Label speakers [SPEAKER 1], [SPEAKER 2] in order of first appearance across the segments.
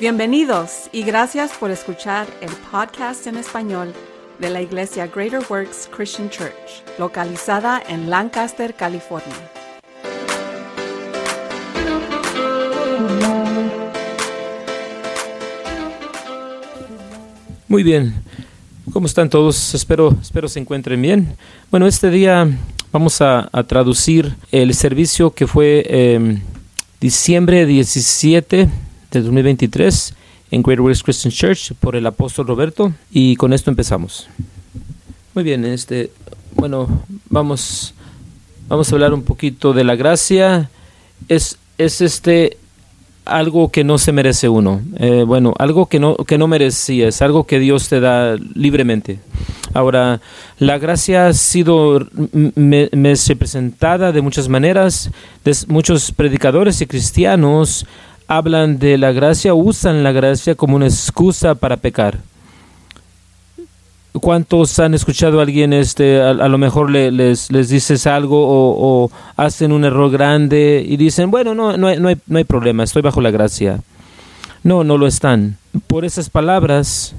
[SPEAKER 1] Bienvenidos y gracias por escuchar el podcast en español de la Iglesia Greater Works Christian Church, localizada en Lancaster, California.
[SPEAKER 2] Muy bien. ¿Cómo están todos? Espero, espero se encuentren bien. Bueno, este día vamos a, traducir el servicio que fue eh, diciembre 17 de 2023 en Greater Works Christian Church por el apóstol Roberto y con esto empezamos. Muy bien, este, bueno, vamos, vamos a hablar un poquito de la gracia. Es, es este algo que no se merece uno. Eh, bueno, algo que no, que no merecía, es algo que Dios te da libremente. Ahora, la gracia ha sido me, representada de muchas maneras. muchos predicadores y cristianos hablan de la gracia, usan la gracia como una excusa para pecar. ¿Cuántos han escuchado a alguien, este, a, lo mejor les, les dices algo o, hacen un error grande y dicen, bueno, no, no, hay, no, no hay problema, estoy bajo la gracia? No, no lo están. Por esas palabras,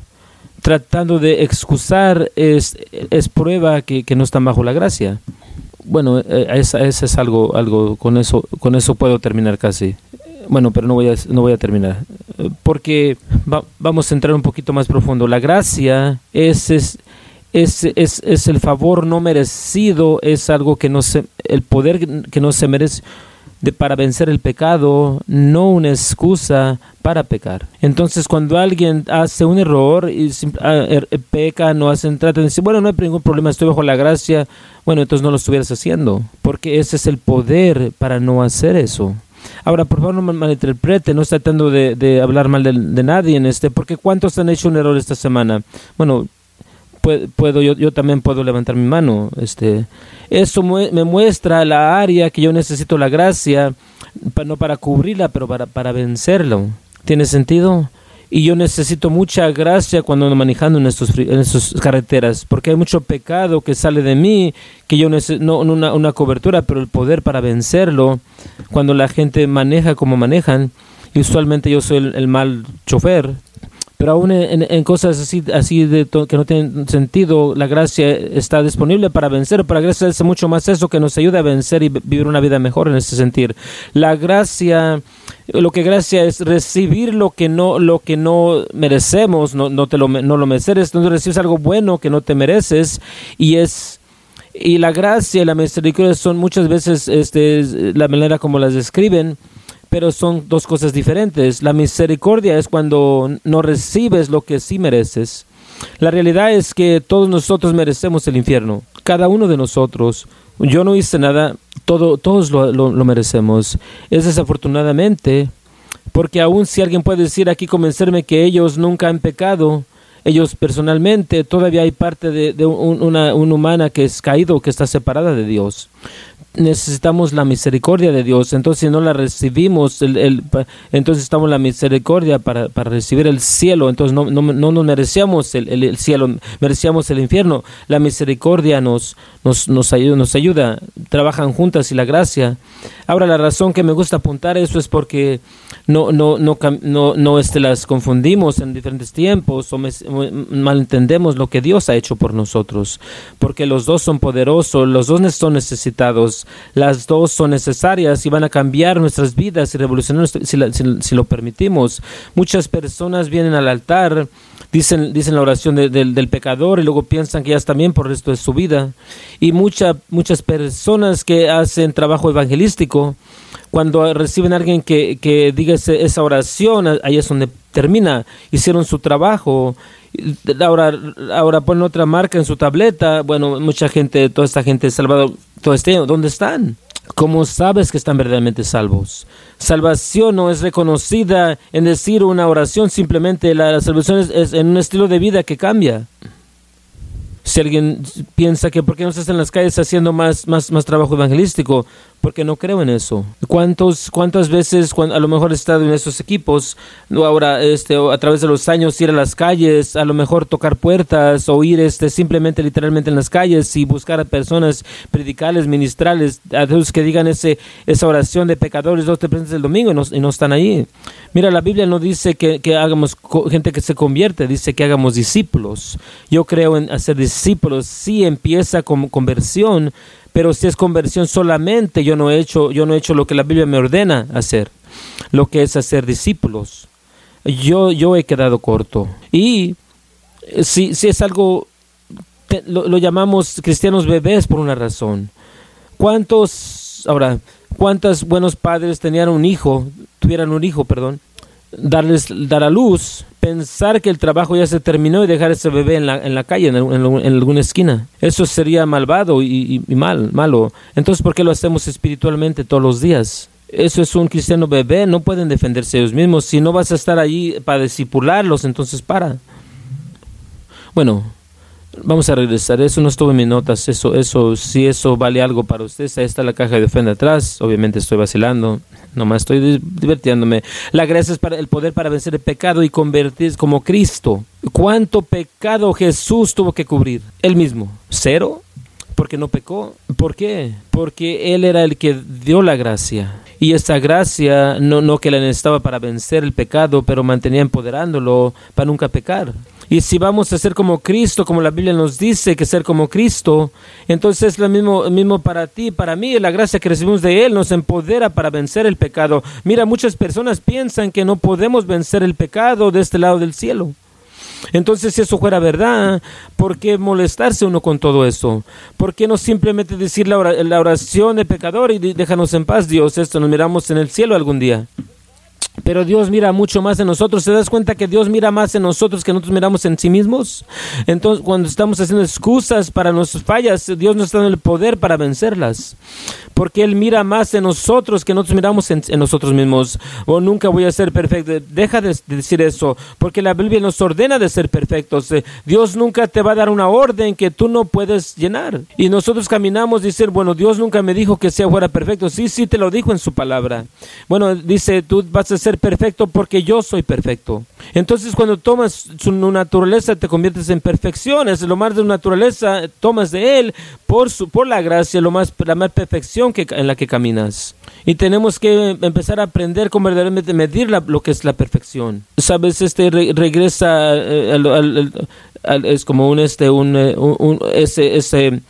[SPEAKER 2] tratando de excusar, es, es prueba que, que, no están bajo la gracia. Bueno, eh, ese es algo, algo, con eso, con eso puedo terminar casi. Bueno, pero no voy a, no voy a terminar. Porque vamos a entrar un poquito más profundo. La gracia es, es, es, es, el favor no merecido, es algo que no se, el poder que no se merece para vencer el pecado, no una excusa para pecar. Entonces, cuando alguien hace un error y ah, er, peca, no hacen, tratan de decir, bueno, no hay ningún problema, estoy bajo la gracia, bueno, entonces no lo estuvieras haciendo, porque ese es el poder para no hacer eso. Ahora, por favor, no me malinterprete, no estoy tratando de, hablar mal de, nadie en este, porque ¿cuántos han hecho un error esta semana? Bueno, puedo, yo, yo también puedo levantar mi mano. Este, eso me muestra la área que yo necesito la gracia, no para cubrirla, pero para, para vencerlo. ¿Tiene sentido? Y yo necesito mucha gracia cuando ando manejando en estas en carreteras, porque hay mucho pecado que sale de mí, que yo no una, una cobertura, pero el poder para vencerlo, cuando la gente maneja como manejan, y usualmente yo soy el mal chofer, pero aún en, cosas así, así de que no tienen sentido, la gracia está disponible para vencer. Para gracia es mucho más eso que nos ayuda a vencer y vivir una vida mejor en ese sentido. La gracia, lo que gracia es recibir lo que no, lo que no merecemos, no, no te lo, no lo mereces, no recibes algo bueno que no te mereces y es y la gracia y la misericordia son muchas veces este, la manera como las describen pero son dos cosas diferentes. La misericordia es cuando no recibes lo que sí mereces. La realidad es que todos nosotros merecemos el infierno, cada uno de nosotros. Yo no hice nada, todo, todos lo, lo, merecemos. Es desafortunadamente, porque aun si alguien puede decir aquí, convencerme que ellos nunca han pecado, ellos personalmente, todavía hay parte de, de una, una humana que es caído, que está separada de Dios necesitamos la misericordia de Dios. Entonces, si no la recibimos, el, entonces estamos la misericordia para, para, recibir el cielo. Entonces, no, no, no nos merecíamos el, el, cielo, merecíamos el infierno. La misericordia nos, nos, nos, ayuda, nos ayuda, trabajan juntas y la gracia. Ahora, la razón que me gusta apuntar eso es porque no, no, no, no, no este, las confundimos en diferentes tiempos o malentendemos lo que Dios ha hecho por nosotros. Porque los dos son poderosos, los dos son necesitados las dos son necesarias y van a cambiar nuestras vidas y revolucionar si, lo permitimos. Muchas personas vienen al altar, dicen, dicen la oración del pecador y luego piensan que ya está bien por el resto de su vida. Y mucha, muchas personas que hacen trabajo evangelístico, cuando reciben a alguien que, que diga esa oración, ahí es donde termina, hicieron su trabajo, ahora, ahora ponen otra marca en su tableta, bueno, mucha gente, toda esta gente salvada, todo este, ¿dónde están? ¿Cómo sabes que están verdaderamente salvos? Salvación no es reconocida en decir una oración, simplemente la, salvación es, en un estilo de vida que cambia. Si alguien piensa que por qué no estás en las calles haciendo más, más, más trabajo evangelístico, porque no creo en eso. ¿Cuántos, ¿Cuántas veces a lo mejor he estado en esos equipos, ahora este, a través de los años ir a las calles, a lo mejor tocar puertas o ir este, simplemente literalmente en las calles y buscar a personas, predicales, ministrales, a Dios que digan ese, esa oración de pecadores, dos te presentes el domingo y no, y no, están ahí? Mira, la Biblia no dice que, que hagamos gente que se convierte, dice que hagamos discípulos. Yo creo en hacer discípulos, sí empieza con conversión, pero si es conversión solamente, yo no he hecho, yo no he hecho lo que la Biblia me ordena hacer, lo que es hacer discípulos. Yo, yo he quedado corto. Y eh, si, si es algo, lo, llamamos cristianos bebés por una razón. ¿Cuántos, ahora, cuántos buenos padres tenían un hijo, tuvieran un hijo, perdón, darles, dar a luz, pensar que el trabajo ya se terminó y dejar ese bebé en la, en la calle, en, alguna esquina. Eso sería malvado y, mal, malo. Entonces, ¿por qué lo hacemos espiritualmente todos los días? Eso es un cristiano bebé, no pueden defenderse ellos mismos. Si no vas a estar allí para discipularlos, entonces para. Bueno, Vamos a regresar. Eso no estuvo en mis notas. Eso, eso, si eso vale algo para ustedes, ahí está la caja de ofenda atrás. Obviamente estoy vacilando. Nomás estoy divirtiéndome. La gracia es para el poder para vencer el pecado y convertirse como Cristo. ¿Cuánto pecado Jesús tuvo que cubrir? Él mismo. ¿Cero? Porque no pecó. ¿Por qué? Porque Él era el que dio la gracia. Y esa gracia no, no que la necesitaba para vencer el pecado, pero mantenía empoderándolo para nunca pecar. Y si vamos a ser como Cristo, como la Biblia nos dice que ser como Cristo, entonces es lo mismo, mismo para ti, para mí. La gracia que recibimos de Él nos empodera para vencer el pecado. Mira, muchas personas piensan que no podemos vencer el pecado de este lado del cielo. Entonces, si eso fuera verdad, ¿por qué molestarse uno con todo eso? ¿Por qué no simplemente decir la oración de pecador y déjanos en paz, Dios? Esto nos miramos en el cielo algún día. Pero Dios mira mucho más en nosotros. ¿Te das cuenta que Dios mira más en nosotros que nosotros miramos en sí mismos? Entonces, cuando estamos haciendo excusas para nuestras fallas, Dios nos está dando el poder para vencerlas. Porque Él mira más en nosotros que nosotros miramos en, nosotros mismos. O oh, nunca voy a ser perfecto. Deja de decir eso. Porque la Biblia nos ordena de ser perfectos. Eh, Dios nunca te va a dar una orden que tú no puedes llenar. Y nosotros caminamos y decir, bueno, Dios nunca me dijo que sea fuera perfecto. Sí, sí, te lo dijo en su palabra. Bueno, dice, tú vas a ser perfecto porque yo soy perfecto. Entonces cuando tomas su naturaleza te conviertes en perfección, es lo más de naturaleza, tomas de él por su por la gracia, lo más la más perfección que en la que caminas. Y tenemos que empezar a aprender cómo verdaderamente medir lo que es la perfección. Sabes, este regresa eh, es como un este un, eh, un, ese ese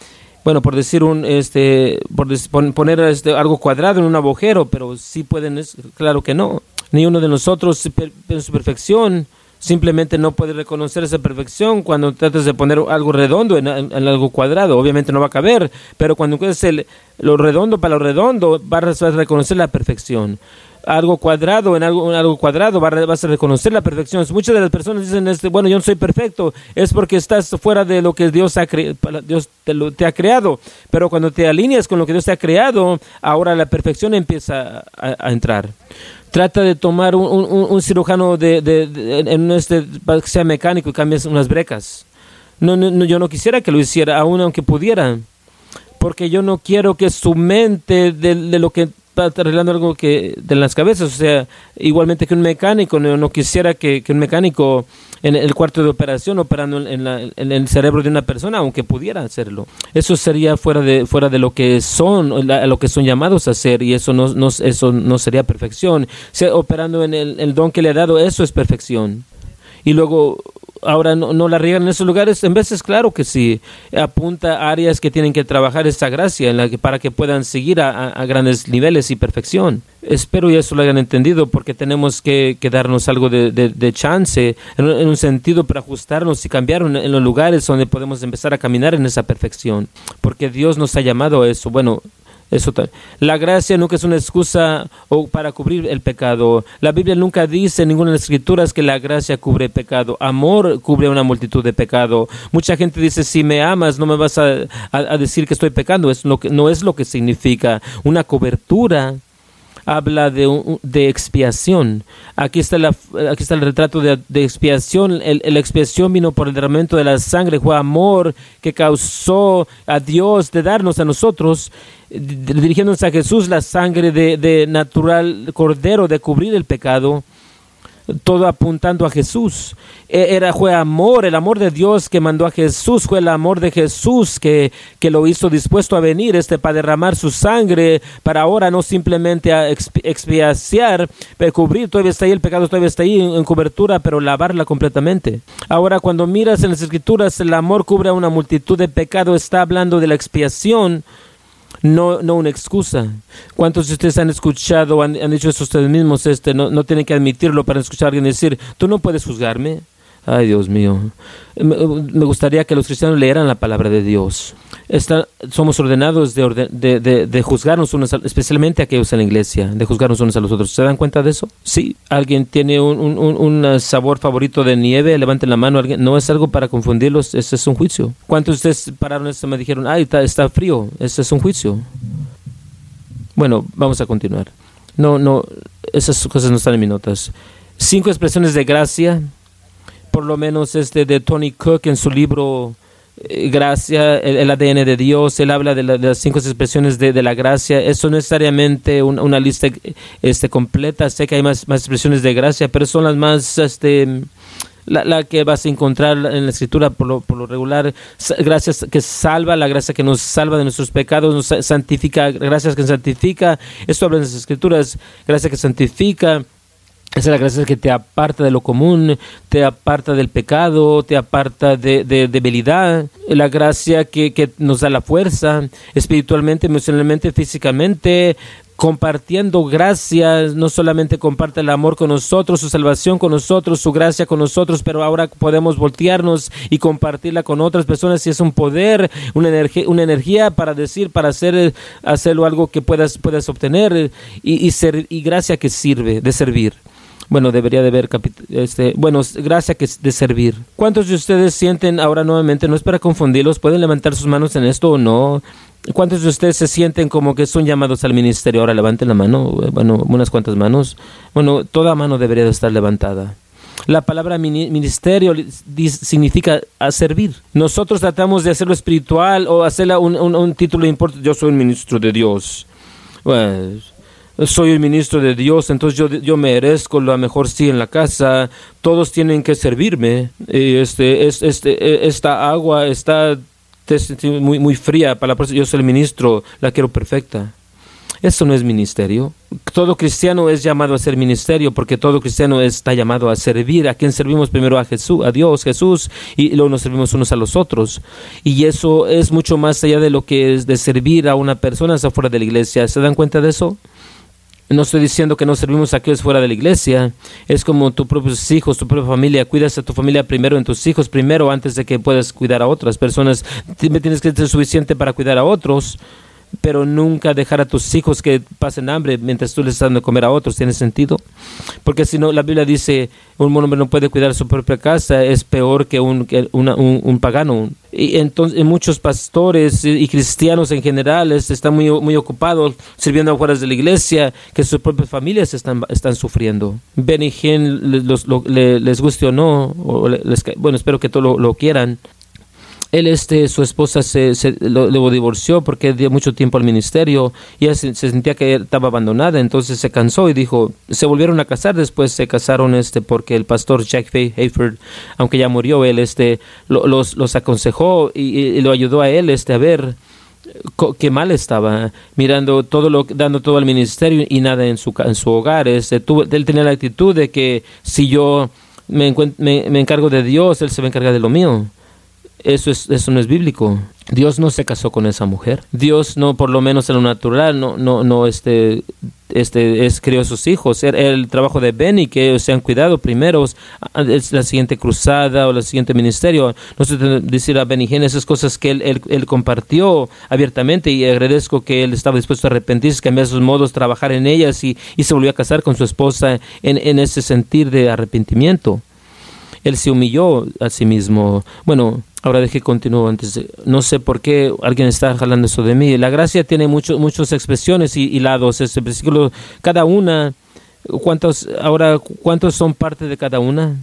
[SPEAKER 2] bueno, por decir un, este, por poner este, algo cuadrado en un agujero, pero sí pueden, claro que no ni uno de nosotros en su perfección simplemente no puede reconocer esa perfección cuando tratas de poner algo redondo en, algo cuadrado. Obviamente no va a caber, pero cuando el lo redondo para lo redondo, vas a reconocer la perfección. Algo cuadrado en algo, algo cuadrado vas a reconocer la perfección. Muchas de las personas dicen, este, bueno, yo no soy perfecto, es porque estás fuera de lo que Dios, ha Dios te, ha creado. Pero cuando te alineas con lo que Dios te ha creado, ahora la perfección empieza a entrar trata de tomar un, cirujano de, de, en este, que sea mecánico y cambies unas brecas. No, no, yo no quisiera que lo hiciera, aún aunque pudiera, porque yo no quiero que su mente de, de lo que está arreglando algo que de las cabezas, o sea, igualmente que un mecánico, no, no quisiera que, que un mecánico en el cuarto de operación operando en, el cerebro de una persona, aunque pudiera hacerlo. Eso sería fuera de, fuera de lo que son, lo que son llamados a hacer, y eso no, eso no sería perfección. operando en el don que le ha dado, eso es perfección. Y luego ahora no, no, la riegan en esos lugares. En veces, claro que sí, apunta áreas que tienen que trabajar esta gracia en para que puedan seguir a, grandes niveles y perfección. Espero y eso lo hayan entendido porque tenemos que, darnos algo de, chance en, un sentido para ajustarnos y cambiar en, los lugares donde podemos empezar a caminar en esa perfección. Porque Dios nos ha llamado a eso. Bueno, eso la gracia nunca es una excusa o para cubrir el pecado. La Biblia nunca dice en ninguna de las escrituras que la gracia cubre pecado. Amor cubre una multitud de pecado. Mucha gente dice, si me amas, no me vas a, decir que estoy pecando. Es lo que, no es lo que significa. Una cobertura habla de, de expiación. Aquí está, la, aquí está el retrato de, expiación. El, la expiación vino por el derramamiento de la sangre. Fue amor que causó a Dios de darnos a nosotros dirigiéndose a Jesús, la sangre de, de natural cordero de cubrir el pecado todo apuntando a Jesús. E, era, fue amor, el amor de Dios que mandó a Jesús, fue el amor de Jesús que, que lo hizo dispuesto a venir este, para derramar su sangre, para ahora no simplemente a expiaciar, pero cubrir, todavía está ahí, el pecado todavía está ahí en, cobertura, pero lavarla completamente. Ahora, cuando miras en las escrituras, el amor cubre a una multitud de pecados, está hablando de la expiación no, no una excusa. ¿Cuántos de ustedes han escuchado, han, han dicho eso ustedes mismos, este, no, no tienen que admitirlo para escuchar a alguien decir, tú no puedes juzgarme? Ay, Dios mío. Me gustaría que los cristianos leyeran la palabra de Dios. Somos ordenados de, de, de, juzgarnos unos, especialmente aquellos en la iglesia, de juzgarnos unos a los otros. ¿Se dan cuenta de eso? Sí. ¿Alguien tiene un, un, un sabor favorito de nieve? Levanten la mano. ¿Alguien? No es algo para confundirlos, ese es un juicio. ¿Cuántos de ustedes pararon esto y me dijeron, ay, está, está frío? Ese es un juicio. Bueno, vamos a continuar. No, no, esas cosas no están en mis notas. Cinco expresiones de gracia por lo menos este de Tony Cook en su libro eh, Gracia, el, ADN de Dios, él habla de, las cinco expresiones de, la gracia. Eso no necesariamente una lista este, completa, sé que hay más, más expresiones de gracia, pero son las más... Este, la, que vas a encontrar en la escritura por lo, por lo regular, gracias que salva, la gracia que nos salva de nuestros pecados, nos santifica, gracias que santifica, esto habla en las escrituras, gracia que santifica, esa es la gracia que te aparta de lo común, te aparta del pecado, te aparta de, debilidad. La gracia que, nos da la fuerza espiritualmente, emocionalmente, físicamente, compartiendo gracias, no solamente comparte el amor con nosotros, su salvación con nosotros, su gracia con nosotros, pero ahora podemos voltearnos y compartirla con otras personas. Y es un poder, una energía, una energía para decir, para hacer, hacerlo algo que puedas, puedas obtener. Y, ser, y gracia que sirve de servir bueno, debería de haber, este, bueno, gracia que de servir. ¿Cuántos de ustedes sienten ahora nuevamente, no es para confundirlos, pueden levantar sus manos en esto o no? ¿Cuántos de ustedes se sienten como que son llamados al ministerio? Ahora levanten la mano, bueno, unas cuantas manos. Bueno, toda mano debería de estar levantada. La palabra ministerio significa a servir. Nosotros tratamos de hacerlo espiritual o hacerle un, título importante. Yo soy un ministro de Dios. Pues, soy el ministro de Dios, entonces yo, yo merezco la mejor sí en la casa, todos tienen que servirme. Este, este, esta agua está muy, muy fría para la yo soy el ministro, la quiero perfecta. Eso no es ministerio. Todo cristiano es llamado a ser ministerio porque todo cristiano está llamado a servir. ¿A quien servimos primero? A Jesús, a Dios, Jesús, y luego nos servimos unos a los otros. Y eso es mucho más allá de lo que es de servir a una persona afuera de la iglesia. ¿Se dan cuenta de eso? No estoy diciendo que no servimos a aquellos fuera de la iglesia. Es como tus propios hijos, tu propia familia. Cuidas a tu familia primero, en tus hijos primero, antes de que puedas cuidar a otras personas. Tienes que ser suficiente para cuidar a otros pero nunca dejar a tus hijos que pasen hambre mientras tú les estás dando de comer a otros. ¿Tiene sentido? Porque si no, la Biblia dice, un hombre no puede cuidar su propia casa, es peor que un, un, pagano. Y entonces muchos pastores y cristianos en general están muy, muy ocupados sirviendo afuera de la iglesia, que sus propias familias están, están sufriendo. Ben y les, les guste o no, bueno, espero que todos lo quieran, él, este, su esposa se, se lo, divorció porque dio mucho tiempo al ministerio y ella se, sentía que estaba abandonada, entonces se cansó y dijo, se volvieron a casar, después se casaron este porque el pastor Jack Hayford, aunque ya murió, él este, los, los aconsejó y, lo ayudó a él este, a ver qué mal estaba mirando todo lo dando todo al ministerio y nada en su en su hogar este, tuvo, él tenía la actitud de que si yo me, me, me encargo de Dios él se va a encargar de lo mío eso, es, eso no es bíblico. Dios no se casó con esa mujer. Dios no, por lo menos en lo natural, no, no, no, este, este, es crió a sus hijos. El, el trabajo de Benny, que se han cuidado primero, es la siguiente cruzada o el siguiente ministerio. No sé decir a Benny Gen esas cosas que él, él, compartió abiertamente y agradezco que él estaba dispuesto a arrepentirse, cambiar sus modos, trabajar en ellas y, y se volvió a casar con su esposa en, en ese sentir de arrepentimiento. Él se humilló a sí mismo. Bueno, Ahora deje continúo antes. no sé por qué alguien está jalando eso de mí. La gracia tiene mucho, muchas expresiones y, lados. Este versículo, cada una, ¿cuántos, ahora, cuántos son parte de cada una?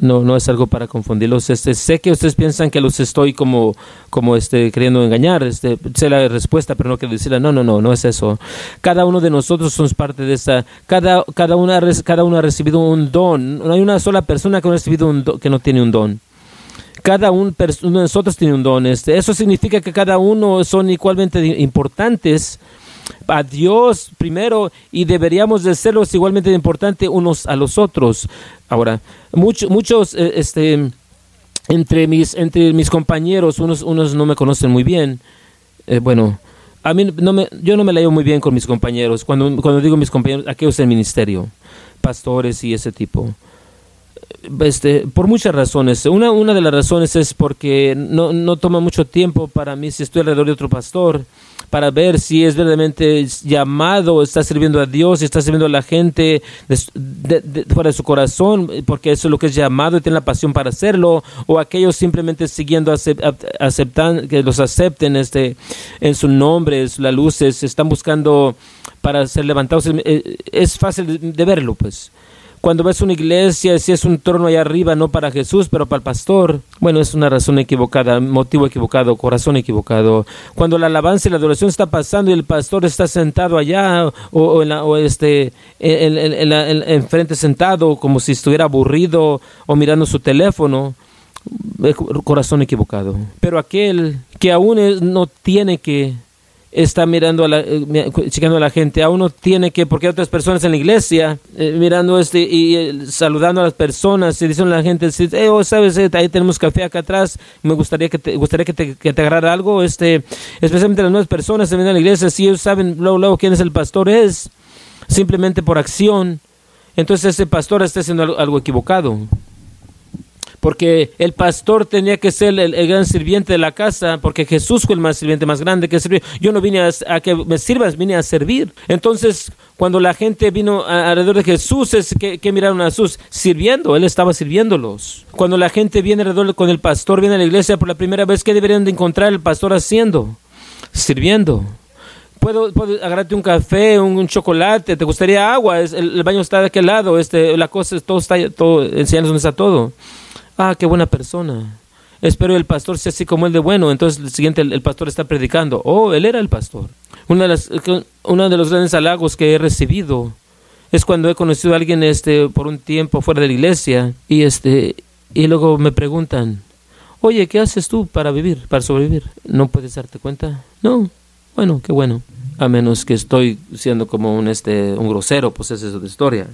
[SPEAKER 2] No, no es algo para confundirlos. Este, sé que ustedes piensan que los estoy como, como este, queriendo engañar. Este, sé la respuesta, pero no quiero decirla. No, no, no, no es eso. Cada uno de nosotros somos parte de esa. Cada, cada, una, cada uno ha recibido un don. No hay una sola persona que no ha recibido un que no tiene un don. Cada uno de nosotros tiene un don. Este, eso significa que cada uno son igualmente importantes a Dios primero y deberíamos de igualmente importantes unos a los otros. Ahora, muchos, muchos eh, este, entre, mis, entre mis compañeros, unos, unos no me conocen muy bien. Eh, bueno, a mí no me, yo no me leo muy bien con mis compañeros. Cuando, cuando digo mis compañeros, aquellos del ministerio, pastores y ese tipo. Este, por muchas razones. Una, una de las razones es porque no, no toma mucho tiempo para mí si estoy alrededor de otro pastor para ver si es verdaderamente llamado, está sirviendo a Dios, está sirviendo a la gente fuera de su corazón, porque eso es lo que es llamado y tiene la pasión para hacerlo, o aquellos simplemente siguiendo aceptan, que los acepten este, en su nombre, la luces, están buscando para ser levantados. Es fácil de verlo, pues cuando ves una iglesia, si es un trono allá arriba, no para Jesús, pero para el pastor, bueno, es una razón equivocada, motivo equivocado, corazón equivocado. Cuando la alabanza y la adoración está pasando y el pastor está sentado allá o, en o este, enfrente sentado como si estuviera aburrido o mirando su teléfono, corazón equivocado. Pero aquel que aún no tiene que está mirando a la, eh, a la gente. A uno tiene que, porque hay otras personas en la iglesia eh, mirando este y eh, saludando a las personas y dicen a la gente, eh, oh, sabes, ahí tenemos café acá atrás, me gustaría que te, gustaría que te, que te agarrara algo, este, especialmente las nuevas personas que vienen a la iglesia, si ellos saben luego, luego quién es el pastor es, simplemente por acción, entonces ese pastor está haciendo algo equivocado porque el pastor tenía que ser el, gran sirviente de la casa, porque Jesús fue el más sirviente más grande que sirvió. Yo no vine a, que me sirvas, vine a servir. Entonces, cuando la gente vino alrededor de Jesús, es que, miraron a Jesús sirviendo, él estaba sirviéndolos. Cuando la gente viene alrededor con el pastor, viene a la iglesia por la primera vez, ¿qué deberían de encontrar el pastor haciendo? Sirviendo. Puedo, puedo, agarrarte un café, un, chocolate, te gustaría agua, el, baño está de aquel lado, este, la cosa, todo está, todo, enseñando dónde está todo ah, qué buena persona. Espero el pastor sea así como el de bueno. Entonces el siguiente el, pastor está predicando. Oh, él era el pastor. Una de las, uno de los grandes halagos que he recibido es cuando he conocido a alguien este, por un tiempo fuera de la iglesia y, este, y luego me preguntan, oye, ¿qué haces tú para vivir, para sobrevivir? ¿No puedes darte cuenta? No. Bueno, qué bueno. A menos que estoy siendo como un, este, un grosero, pues esa es otra historia.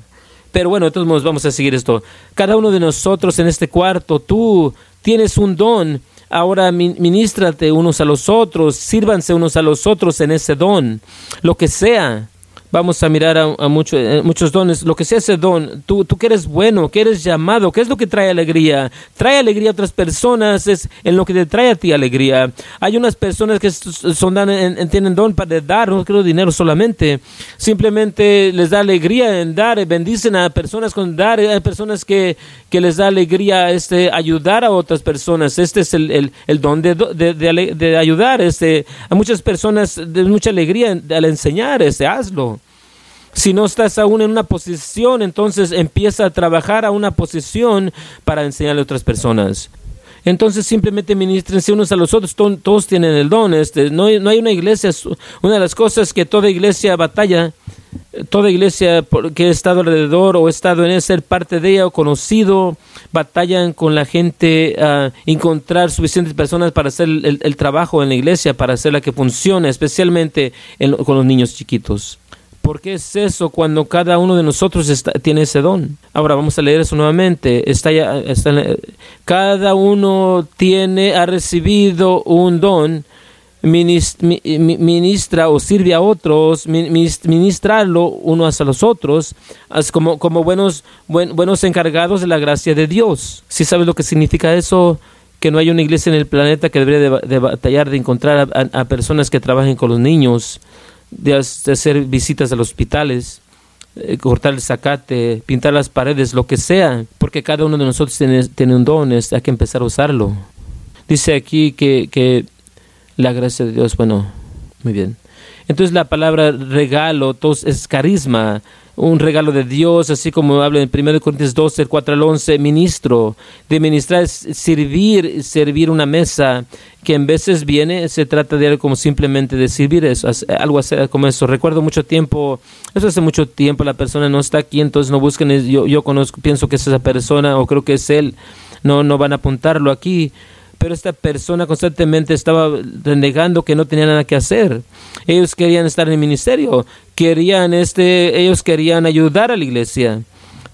[SPEAKER 2] Pero bueno, de todos modos vamos a seguir esto. Cada uno de nosotros en este cuarto, tú tienes un don. Ahora ministrate unos a los otros, sírvanse unos a los otros en ese don, lo que sea vamos a mirar a, eh, muchos dones, lo que sea ese don, tú, tú que eres bueno, que eres llamado, ¿qué es lo que trae alegría? Trae alegría a otras personas, es en lo que te trae a ti alegría. Hay unas personas que son dan, tienen don para dar, no quiero dinero solamente, simplemente les da alegría en dar, bendicen a personas con dar, hay personas que, que les da alegría este, ayudar a otras personas, este es el, el, don de, de, de, ayudar, este, a muchas personas de mucha alegría al enseñar, este, hazlo. Si no estás aún en una posición, entonces empieza a trabajar a una posición para enseñarle a otras personas. Entonces simplemente ministrense unos a los otros, todos tienen el don. Este, no, no hay una iglesia, una de las cosas que toda iglesia batalla, toda iglesia que ha estado alrededor o estado en ser parte de ella o conocido, batallan con la gente a encontrar suficientes personas para hacer el, trabajo en la iglesia, para hacer la que funcione, especialmente con los niños chiquitos. ¿Por qué es eso cuando cada uno de nosotros tiene ese don? Ahora vamos a leer eso nuevamente. Está ya, cada uno tiene, ha recibido un don, ministra o sirve a otros, ministrarlo unos a los otros, como, buenos, buenos encargados de la gracia de Dios. ¿Sí sabes lo que significa eso? Que no hay una iglesia en el planeta que debería de, batallar de encontrar a personas que trabajen con los niños de, hacer visitas a los hospitales, eh, cortar el zacate, pintar las paredes, lo que sea, porque cada uno de nosotros tiene, tiene un don, hay que empezar a usarlo. Dice aquí que, que la gracia de Dios, bueno, muy bien. Entonces la palabra regalo es carisma, un regalo de Dios, así como habla en 1 Corintios 12, 4 al 11, ministro. De ministrar es servir, servir una mesa, que en veces viene, se trata de algo como simplemente de servir eso, algo como eso. Recuerdo mucho tiempo, eso hace mucho tiempo, la persona no está aquí, entonces no busquen, yo, yo conozco, pienso que es esa persona o creo que es él, no, no van a apuntarlo aquí pero esta persona constantemente estaba renegando que no tenía nada que hacer. Ellos querían estar en el ministerio, querían este, ellos querían ayudar a la iglesia.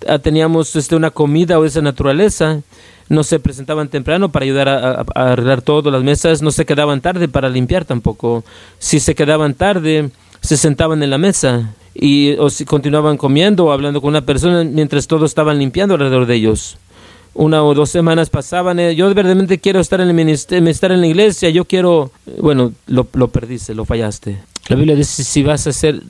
[SPEAKER 2] Ah, teníamos este, una comida o esa naturaleza. No se presentaban temprano para ayudar a, arreglar todo, las mesas. No se quedaban tarde para limpiar tampoco. Si se quedaban tarde, se sentaban en la mesa y o si continuaban comiendo o hablando con una persona mientras todos estaban limpiando alrededor de ellos una o dos semanas pasaban, eh, yo verdaderamente quiero estar en el ministerio, estar en la iglesia, yo quiero, bueno, lo, lo perdiste, lo fallaste. La Biblia dice, si vas a ser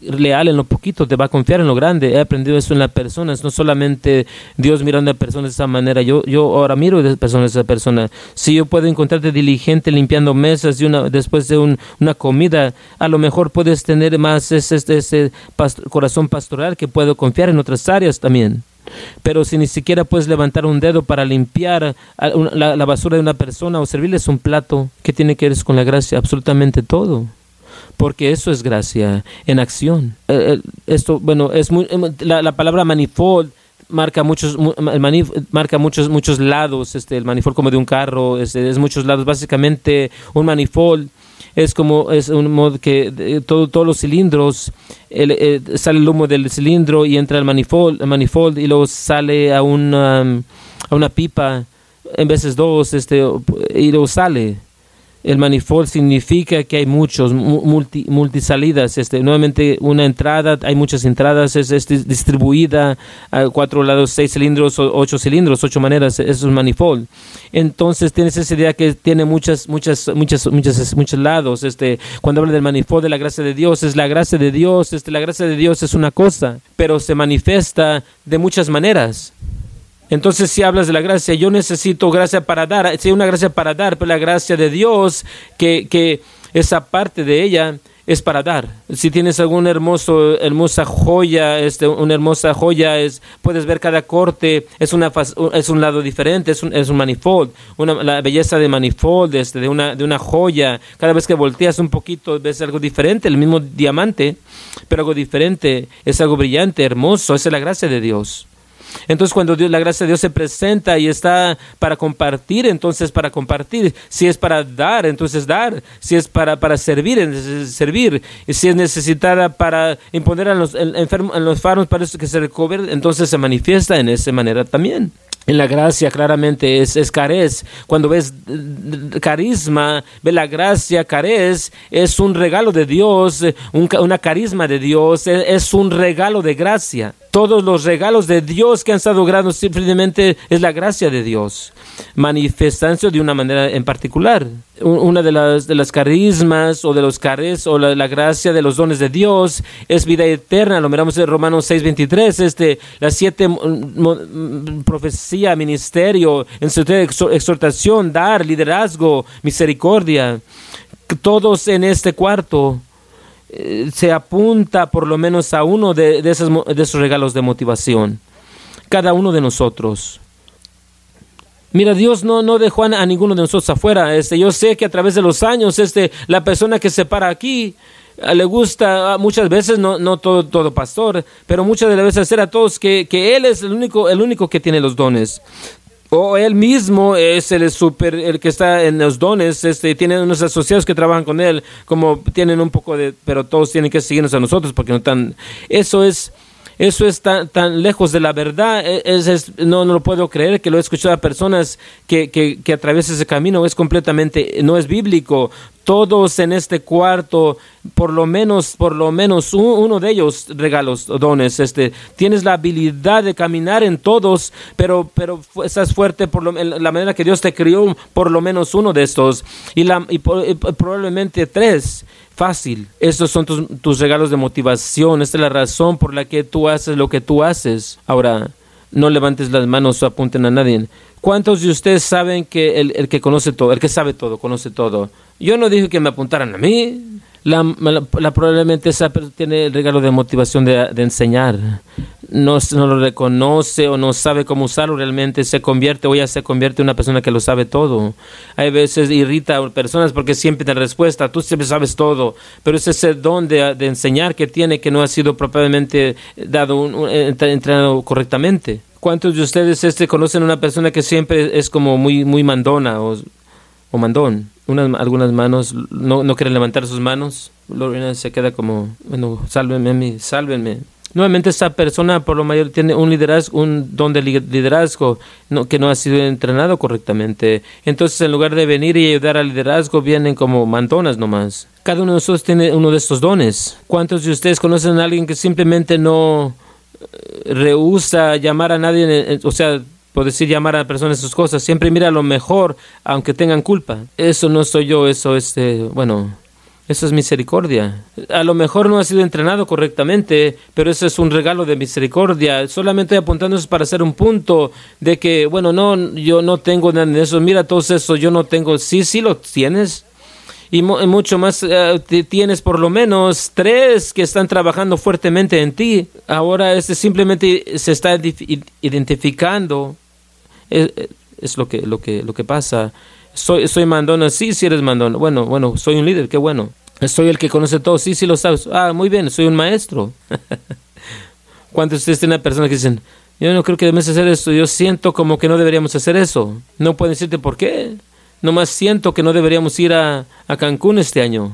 [SPEAKER 2] leal en lo poquito, te va a confiar en lo grande. He aprendido eso en las personas, no solamente Dios mirando a personas de esa manera. Yo, yo ahora miro a personas de esa persona. Si yo puedo encontrarte diligente limpiando mesas y una, después de una comida, a lo mejor puedes tener más ese, ese, corazón pastoral que puedo confiar en otras áreas también. Pero si ni siquiera puedes levantar un dedo para limpiar la, basura de una persona o servirles un plato, ¿qué tiene que ver con la gracia? Absolutamente todo porque eso es gracia en acción. Eh, eh, esto, bueno, es muy, em, la, palabra manifold marca muchos marca muchos muchos lados este el manifold como de un carro este, es muchos lados básicamente un manifold es como es un modo que todo, todos los cilindros eh, sale el humo del cilindro y entra al manifold, manifold y luego sale a una, a una pipa en veces dos este y luego sale el manifold significa que hay muchos multi, multisalidas este nuevamente una entrada hay muchas entradas es, distribuida a cuatro lados seis cilindros ocho cilindros ocho maneras eso es un manifold. Entonces tienes esa idea que tiene muchas muchas muchas muchas muchos lados este cuando habla del manifold de la gracia de Dios es la gracia de Dios este la gracia de Dios es una cosa pero se manifiesta de muchas maneras entonces, si hablas de la gracia, yo necesito gracia para dar, sí, una gracia para dar, pero la gracia de Dios, que, que esa parte de ella es para dar. Si tienes alguna hermoso, hermosa joya, este, una hermosa joya, es, puedes ver cada corte, es, una, es un lado diferente, es un, es un manifold, una, la belleza de manifold, este, de, una, de una joya. Cada vez que volteas un poquito ves algo diferente, el mismo diamante, pero algo diferente, es algo brillante, hermoso, esa es la gracia de Dios. Entonces cuando Dios, la gracia de Dios se presenta y está para compartir, entonces para compartir. Si es para dar, entonces dar. Si es para, para servir, entonces servir. Y si es necesitada para imponer a los enfermos, a los enfermos para que se recobren, entonces se manifiesta en esa manera también en la gracia claramente es, es carez. Cuando ves carisma, ve la gracia, carez, es un regalo de Dios, una carisma de Dios, es, un regalo de gracia. Todos los regalos de Dios que han estado grados simplemente es la gracia de Dios, manifestándose de una manera en particular. Una de las, de las carismas o de los carez o la, gracia de los dones de Dios es vida eterna. Lo miramos en Romanos 6:23, este, las siete profecías ministerio, exhortación, dar, liderazgo, misericordia. Todos en este cuarto eh, se apunta por lo menos a uno de, de, esos, de esos regalos de motivación. Cada uno de nosotros. Mira, Dios no, no dejó a, ninguno de nosotros afuera. Este, yo sé que a través de los años, este, la persona que se para aquí, le gusta muchas veces, no, no todo, todo pastor, pero muchas de las veces hacer a todos que, que él es el único, el único que tiene los dones. O él mismo es el super, el que está en los dones, este, tiene unos asociados que trabajan con él, como tienen un poco de, pero todos tienen que seguirnos a nosotros porque no están, eso es, eso es tan, lejos de la verdad, e, es, no, no, lo puedo creer que lo he escuchado a personas que, que, que atraviesan ese camino, es completamente, no es bíblico. Todos en este cuarto, por lo menos, por lo menos uno de ellos regalos, dones, este, tienes la habilidad de caminar en todos, pero, pero estás fuerte por la manera que Dios te crió, por lo menos uno de estos, y, la, y probablemente tres fácil. Estos son tus, regalos de motivación. Esta es la razón por la que tú haces lo que tú haces. Ahora, no levantes las manos o apunten a nadie. ¿Cuántos de ustedes saben que el, el, que conoce todo, el que sabe todo, conoce todo? Yo no dije que me apuntaran a mí. la, la, probablemente esa tiene el regalo de motivación de, de enseñar. No, no, lo reconoce o no sabe cómo usarlo realmente, se convierte o ya se convierte en una persona que lo sabe todo. Hay veces irrita a personas porque siempre tiene respuesta, tú siempre sabes todo, pero es ese don de, enseñar que tiene que no ha sido propiamente dado, un, entrenado correctamente. ¿Cuántos de ustedes este, conocen una persona que siempre es como muy, muy mandona o, o mandón? Unas, algunas manos no, no quieren levantar sus manos. Lorena se queda como, bueno, sálvenme, sálvenme. Nuevamente esa persona por lo mayor tiene un liderazgo, un don de liderazgo no, que no ha sido entrenado correctamente. Entonces en lugar de venir y ayudar al liderazgo vienen como mandonas nomás. Cada uno de nosotros tiene uno de estos dones. ¿Cuántos de ustedes conocen a alguien que simplemente no rehúsa llamar a nadie, o sea, por decir llamar a personas sus cosas, siempre mira lo mejor, aunque tengan culpa. Eso no soy yo, eso es, eh, bueno, eso es misericordia. A lo mejor no ha sido entrenado correctamente, pero eso es un regalo de misericordia. Solamente apuntando para hacer un punto de que, bueno, no, yo no tengo nada de eso. Mira, todo eso yo no tengo. Sí, sí lo tienes y mucho más eh, tienes por lo menos tres que están trabajando fuertemente en ti. Ahora este simplemente se está identificando. Es, es, lo que lo que lo que pasa. Soy soy mandona, sí, sí eres mandona. Bueno, bueno, soy un líder, qué bueno. Soy el que conoce todo, sí, sí lo sabes. Ah, muy bien, soy un maestro. ¿Cuántos de ustedes tienen una persona que dicen, yo no creo que debemos hacer esto, yo siento como que no deberíamos hacer eso? No pueden decirte por qué nomás siento que no deberíamos ir a, a Cancún este año.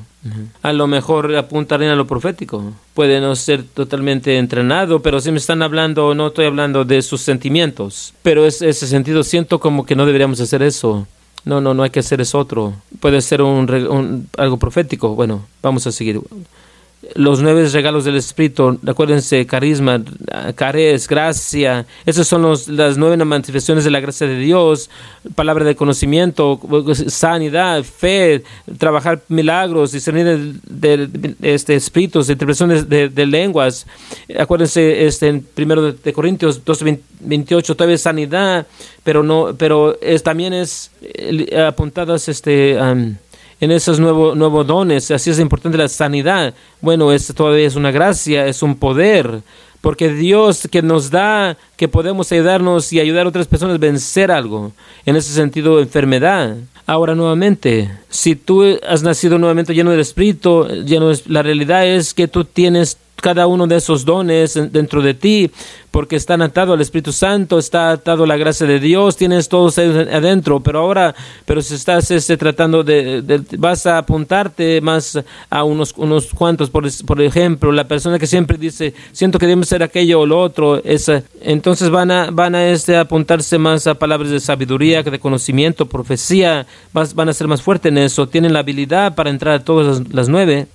[SPEAKER 2] A lo mejor apuntaré a lo profético. Puede no ser totalmente entrenado, pero si me están hablando, no estoy hablando de sus sentimientos. Pero es ese sentido, siento como que no deberíamos hacer eso. No, no, no hay que hacer eso otro. Puede ser un algo profético. Bueno, vamos a seguir los nueve regalos del Espíritu, acuérdense, carisma, cares, gracia, esas son los, las nueve manifestaciones de la gracia de Dios, palabra de conocimiento, sanidad, fe, trabajar milagros, discernir de, este, espíritus, interpretaciones de, lenguas. Acuérdense, este, en primero de Corintios 2, 28, todavía sanidad, pero no, pero es, también es eh, apuntadas este, en esos nuevos nuevo dones. Así es importante la sanidad. Bueno, esto todavía es una gracia, es un poder. Porque Dios que nos da que podemos ayudarnos y ayudar a otras personas a vencer algo. En ese sentido, enfermedad. Ahora nuevamente, si tú has nacido nuevamente lleno del Espíritu, lleno la realidad es que tú tienes cada uno de esos dones dentro de ti, porque están atados al Espíritu Santo, está atado a la gracia de Dios, tienes todos adentro, pero ahora, pero si estás este, tratando de, vas a apuntarte más a unos, unos cuantos, por, por ejemplo, la persona que siempre dice, siento que debemos ser aquello o lo otro, esa, entonces van a, van a este, apuntarse más a palabras de sabiduría, de conocimiento, profecía, van a ser más fuertes en eso, tienen la habilidad para entrar a todas las nueve,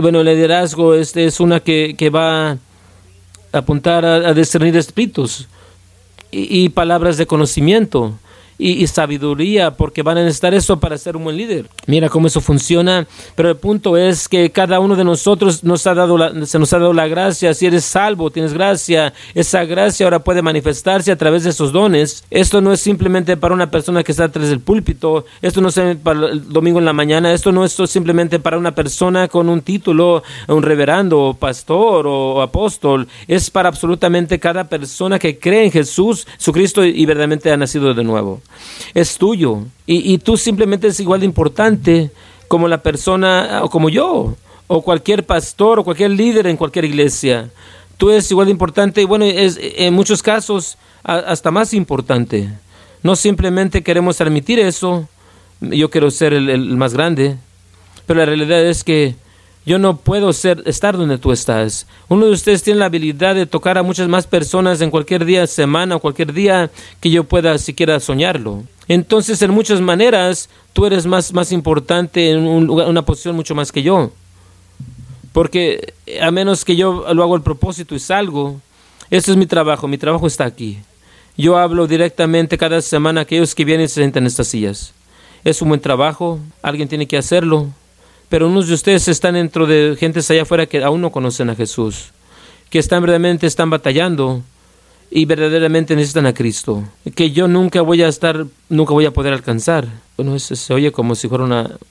[SPEAKER 2] bueno, el liderazgo este es una que, que va a apuntar a, discernir espíritus y, palabras de conocimiento y, sabiduría, porque van a necesitar eso para ser un buen líder. Mira cómo eso funciona, pero el punto es que cada uno de nosotros nos ha dado se nos ha dado la gracia. Si eres salvo, tienes gracia, esa gracia ahora puede manifestarse a través de esos dones. Esto no es simplemente para una persona que está detrás del púlpito, esto no es para el domingo en la mañana, esto no es simplemente para una persona con un título, un reverendo, pastor o apóstol, es para absolutamente cada persona que cree en Jesús, su Cristo y verdaderamente ha nacido de nuevo es tuyo. Y, tú simplemente es igual de importante como la persona, o como yo, o cualquier pastor, o cualquier líder en cualquier iglesia. Tú eres igual de importante y bueno, es en muchos casos hasta más importante. No simplemente queremos admitir eso, yo quiero ser el más grande, pero la realidad es que yo no puedo ser, estar donde tú estás. Uno de ustedes tiene la habilidad de tocar a muchas más personas en cualquier día, semana o cualquier día que yo pueda siquiera soñarlo. Entonces, en muchas maneras, tú eres más, más importante en una posición mucho más que yo. Porque a menos que yo lo hago el propósito y salgo, eso es mi trabajo, mi trabajo está aquí. Yo hablo directamente cada semana a aquellos que vienen y se sientan en estas sillas. Es un buen trabajo, alguien tiene que hacerlo pero unos de ustedes están dentro de gentes allá afuera que aún no conocen a Jesús, que están verdaderamente están batallando y verdaderamente necesitan a Cristo, que yo nunca voy a estar, nunca voy a poder alcanzar. Bueno, eso se oye como si fuera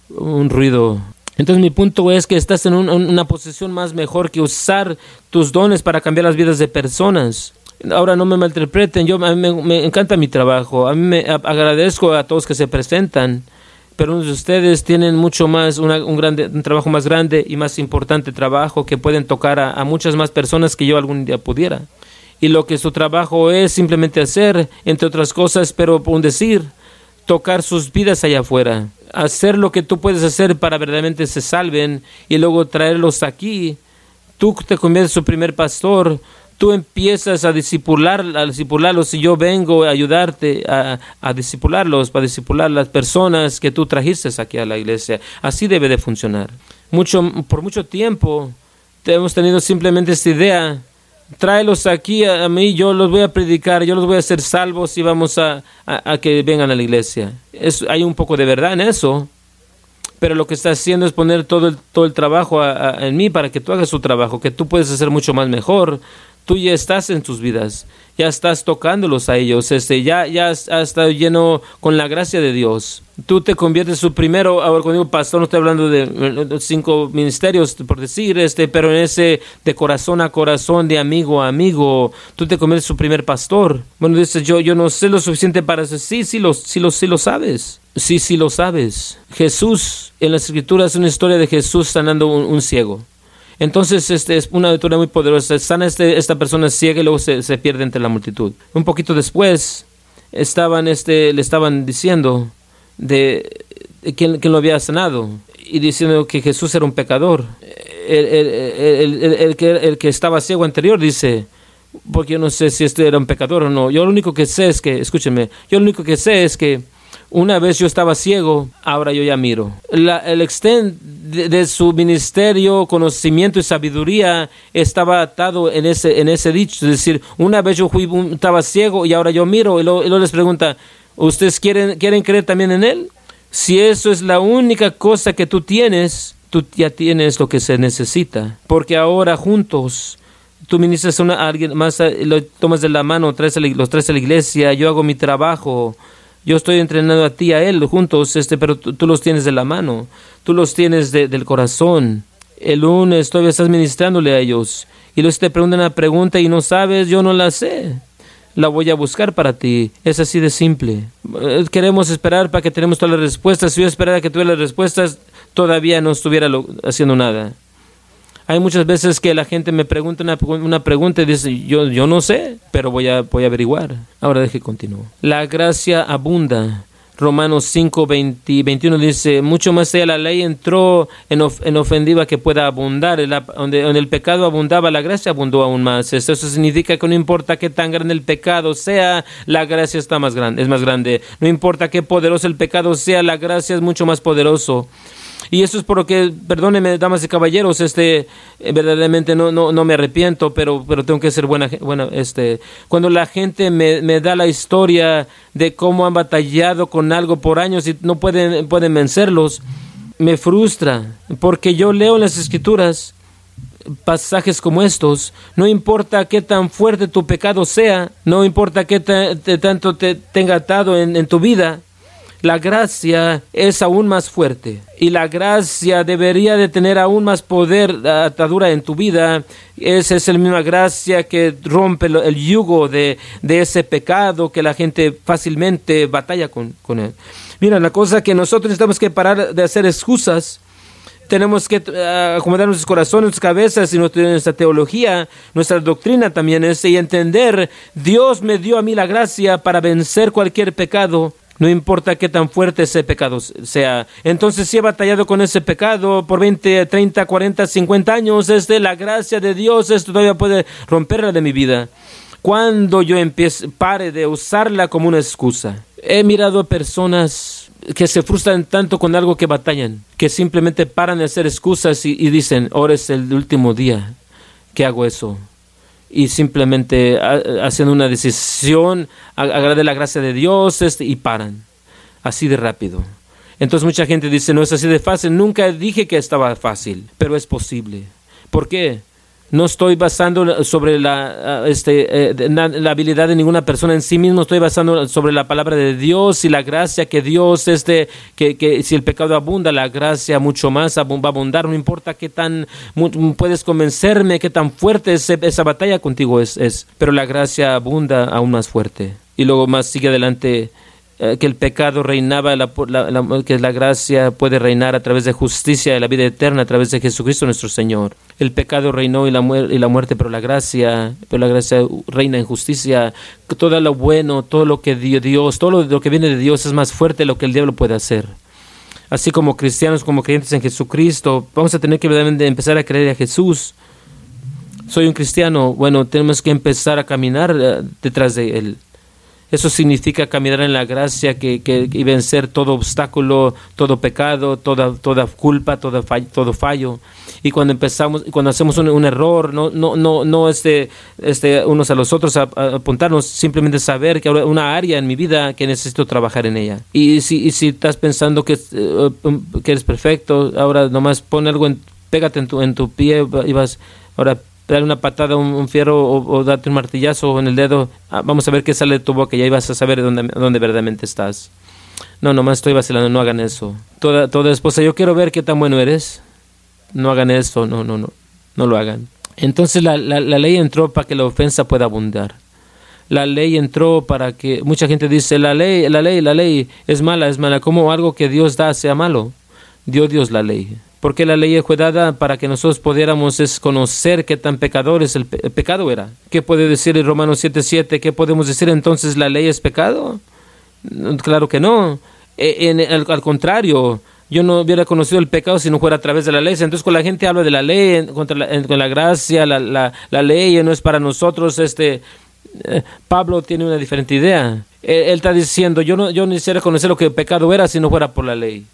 [SPEAKER 2] un ruido Entonces mi punto es que estás en una posición más mejor que usar tus dones para cambiar las vidas de personas. Ahora no me malinterpreten, yo mí me, encanta mi trabajo, a mí me agradezco a todos que se presentan, pero ustedes tienen mucho más, un, un trabajo más grande y más importante trabajo que pueden tocar a, muchas más personas que yo algún día pudiera. Y lo que su trabajo es simplemente hacer, entre otras cosas, pero un decir, tocar sus vidas allá afuera, hacer lo que tú puedes hacer para verdaderamente se salven y luego traerlos aquí. Tú te conviertes su primer pastor, tú empiezas a discipular, a discipularlos y yo vengo a ayudarte a, a discipularlos, para discipular las personas que tú trajiste aquí a la iglesia. Así debe de funcionar. Mucho, por mucho tiempo hemos tenido simplemente esta idea, tráelos aquí a, mí, yo los voy a predicar, yo los voy a hacer salvos y vamos a, a, que vengan a la iglesia. Es, hay un poco de verdad en eso, pero lo que está haciendo es poner todo el, todo el trabajo en mí para que tú hagas su trabajo, que tú puedes hacer mucho más mejor, tú ya estás en tus vidas, ya estás tocándolos a ellos, este, ya, ya has, estado lleno con la gracia de Dios. Tú te conviertes su primero, ahora cuando digo pastor, no estoy hablando de cinco ministerios, por decir, este, pero en ese de corazón a corazón, de amigo a amigo, tú te conviertes su primer pastor. Bueno, dices, yo, yo no sé lo suficiente para decir, sí, sí lo, sí lo, sí lo sabes. Sí, sí lo sabes. Jesús, en las escrituras, es una historia de Jesús sanando un ciego. Entonces, este es una lectura muy poderosa. Sana este, esta persona ciega y luego se, se, pierde entre la multitud. Un poquito después, estaban, este, le estaban diciendo de, quién, lo había sanado y diciendo que Jesús era un pecador. El, el, el, que, el que estaba ciego anterior dice, porque yo no sé si este era un pecador o no. Yo lo único que sé es que, escúcheme, yo lo único que sé es que una vez yo estaba ciego, ahora yo ya miro. el extent de, su ministerio, conocimiento y sabiduría estaba atado en ese, en ese dicho. Es decir, una vez yo fui, estaba ciego y ahora yo miro. Y luego, les pregunta, ¿ustedes quieren, quieren creer también en Él? Si eso es la única cosa que tú tienes, tú ya tienes lo que se necesita. Porque ahora juntos tú ministras a, alguien más, lo tomas de la mano, traes los traes a la iglesia, yo hago mi trabajo yo estoy entrenando a ti, a él juntos, este, pero tú, los tienes de la mano, tú los tienes del corazón. El lunes todavía estás ministrándole a ellos y luego te preguntan una pregunta y no sabes, yo no la sé. La voy a buscar para ti. Es así de simple. Eh, queremos esperar para que tenemos todas las respuestas. Si yo esperara que tuviera las respuestas, todavía no estuviera haciendo nada. Hay muchas veces que la gente me pregunta una, pregunta y dice, yo, yo no sé, pero voy a, voy a averiguar. Ahora deje continuar. La gracia abunda. Romanos 5, 21 dice, mucho más allá la ley entró en, en ofendiva que pueda abundar, donde, donde, el pecado abundaba, la gracia abundó aún más. Eso, significa que no importa qué tan grande el pecado sea, la gracia está más grande, es más grande. No importa qué poderoso el pecado sea, la gracia es mucho más poderoso. Y eso es por lo que, perdónenme, damas y caballeros, este, eh, verdaderamente no, no, no me arrepiento, pero, pero tengo que ser buena, buena este, cuando la gente me, me da la historia de cómo han batallado con algo por años y no pueden, pueden vencerlos, me frustra, porque yo leo en las escrituras pasajes como estos, no importa qué tan fuerte tu pecado sea, no importa qué tanto te tenga atado en, en tu vida, la gracia es aún más fuerte y la gracia debería de tener aún más poder atadura en tu vida. Esa es la misma gracia que rompe el yugo de, ese pecado que la gente fácilmente batalla con, con él. Mira, la cosa que nosotros necesitamos que parar de hacer excusas tenemos que eh, acomodar nuestros corazones, nuestras cabezas y nuestra teología, nuestra doctrina también es y entender, Dios me dio a mí la gracia para vencer cualquier pecado no importa qué tan fuerte ese pecado sea. Entonces, si he batallado con ese pecado por 20, 30, 40, 50 años, es de la gracia de Dios, esto todavía puede romperla de mi vida. Cuando yo empiece, pare de usarla como una excusa. He mirado a personas que se frustran tanto con algo que batallan, que simplemente paran de hacer excusas y, dicen, ahora es el último día que hago eso y simplemente haciendo una decisión, agrade la gracia de Dios este, y paran. Así de rápido. Entonces mucha gente dice, no es así de fácil. Nunca dije que estaba fácil, pero es posible. ¿Por qué? No estoy basando sobre la, ah, este, eh, la habilidad de ninguna persona en sí mismo, estoy basando sobre la palabra de Dios y la gracia que Dios, este, que, que si el pecado abunda, la gracia mucho más va a abundar. No importa qué tan puedes convencerme, qué tan fuerte es, esa batalla contigo es, es, pero la gracia abunda aún más fuerte. Y luego más sigue adelante eh, que el pecado reinaba, la, que la gracia puede reinar a través de justicia y la vida eterna a través de Jesucristo nuestro Señor. El pecado reinó y la, y la muerte, pero la gracia, pero la gracia reina en justicia. Todo lo bueno, todo lo que dio Dios, todo lo, que viene de Dios es más fuerte de lo que el diablo puede hacer. Así como cristianos, como creyentes en Jesucristo, vamos a tener que empezar a creer a Jesús. Soy un cristiano, bueno, tenemos que empezar a caminar eh, detrás de Él. Eso significa caminar en la gracia que, que, y vencer todo obstáculo, todo pecado, toda, toda culpa, todo fallo, todo fallo. Y cuando empezamos, cuando hacemos un, error, no, no, no, no este, este, unos a los otros a, apuntarnos, simplemente saber que hay una área en mi vida que necesito trabajar en ella. Y si, y si estás pensando que, eh, que eres perfecto, ahora nomás pon algo, en, pégate en tu, en tu pie y vas, ahora darle una patada, un, un fierro o, darte un martillazo en el dedo, ah, vamos a ver qué sale de tu boca y ahí vas a saber dónde, dónde verdaderamente estás. No, nomás estoy vacilando, no hagan eso. Toda, toda esposa, yo quiero ver qué tan bueno eres. No hagan eso, no, no, no, no lo hagan. Entonces la, la, la ley entró para que la ofensa pueda abundar. La ley entró para que mucha gente dice la ley, la ley, la ley es mala, es mala. ¿Cómo algo que Dios da sea malo? Dio Dios la ley porque la ley fue dada para que nosotros pudiéramos conocer qué tan pecadores el, pecado era. ¿Qué puede decir el Romanos 7:7? ¿Qué podemos decir entonces? ¿La ley es pecado? Claro que no. E, al, contrario, yo no hubiera conocido el pecado si no fuera a través de la ley. Entonces, cuando la gente habla de la ley, contra la, con la gracia, la, la, la, ley no es para nosotros, este, eh, Pablo tiene una diferente idea. Él, él, está diciendo, yo no, yo no quisiera conocer lo que el pecado era si no fuera por la ley.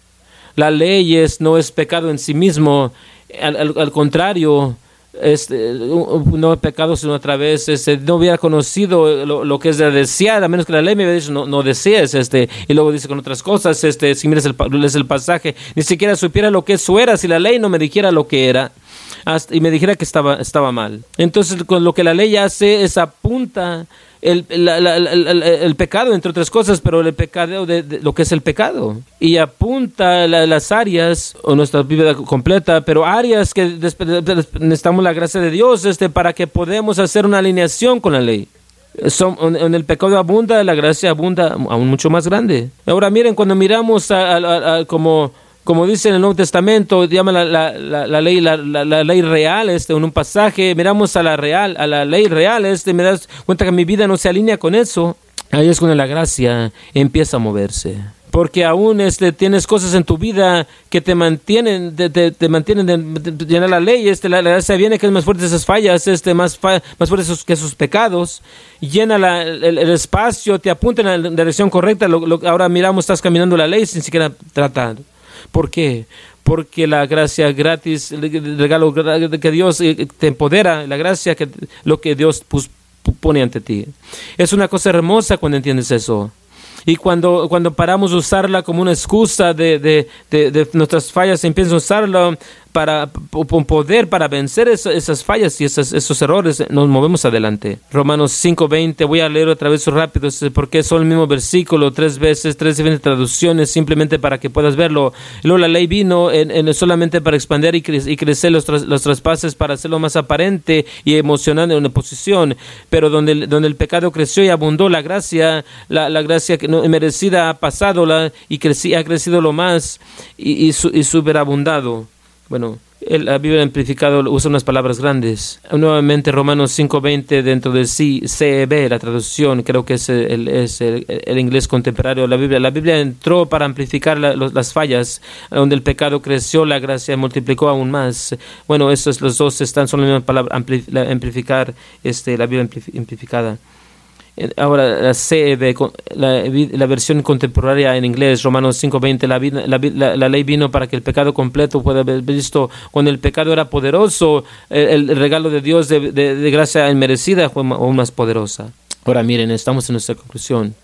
[SPEAKER 2] La ley es, no es pecado en sí mismo, al, contrario, este, no es pecado sino otra vez este, no hubiera conocido lo, que es de desear a menos que la ley me hubiera dicho no, no desees este y luego dice con otras cosas este si miras el, el pasaje ni siquiera supiera lo que eso era si la ley no me dijera lo que era y me dijera que estaba estaba mal. Entonces con lo que la ley hace es apunta el, el, pecado, entre otras cosas, pero el pecado de, lo que es el pecado. Y apunta las áreas, o nuestra vida completa, pero áreas que necesitamos la gracia de Dios este, para que podamos hacer una alineación con la ley. Son, en el pecado abunda, la gracia abunda aún mucho más grande. Ahora miren, cuando miramos a como como dice en el Nuevo Testamento, llama la, la, la, ley la, ley real, este, en un pasaje, miramos a la real, a la ley real, este, me das cuenta que mi vida no se alinea con eso. Ahí es cuando la gracia empieza a moverse. Porque aún este, tienes cosas en tu vida que te mantienen, te, te, mantienen de, llenar la ley. Este, la, gracia viene que es más fuerte esas fallas, este, más, más fuertes que sus pecados. Llena el, el, espacio, te apunta en la dirección correcta. ahora miramos, estás caminando la ley sin siquiera tratar. ¿Por qué? Porque la gracia gratis, el regalo que Dios eh, te empodera, la gracia que lo que Dios pone ante ti. Es una cosa hermosa cuando entiendes eso. Y cuando, cuando paramos de usarla como una excusa de, de, de, nuestras fallas, empiezan a usarla para un poder para vencer esas fallas y esos, esos errores, nos movemos adelante. Romanos 5:20, voy a leer otra vez rápido porque son el mismo versículo tres veces, tres diferentes traducciones, simplemente para que puedas verlo. Luego la ley vino en, solamente para expandir y, crecer los, los, traspases, para hacerlo más aparente y emocionante en una posición, pero donde, donde el pecado creció y abundó, la gracia, la, la gracia merecida ha pasado la, y ha crecido lo más y, y, su, y superabundado. Bueno, la Biblia amplificado usa unas palabras grandes. Nuevamente Romanos 5.20 dentro del CEB, la traducción, creo que es el, el, inglés contemporáneo de la Biblia. La Biblia entró para amplificar las fallas, donde el pecado creció, la gracia multiplicó aún más. Bueno, esos los dos están, son la misma palabra, amplificar este, la Biblia amplificada. Ahora, la CEB, la, versión contemporánea en inglés, Romanos 5.20, la, la, ley vino para que el pecado completo pueda haber visto. Cuando el pecado era poderoso, el, regalo de Dios de, de, gracia inmerecida fue aún más poderosa. Ahora miren, estamos en nuestra conclusión.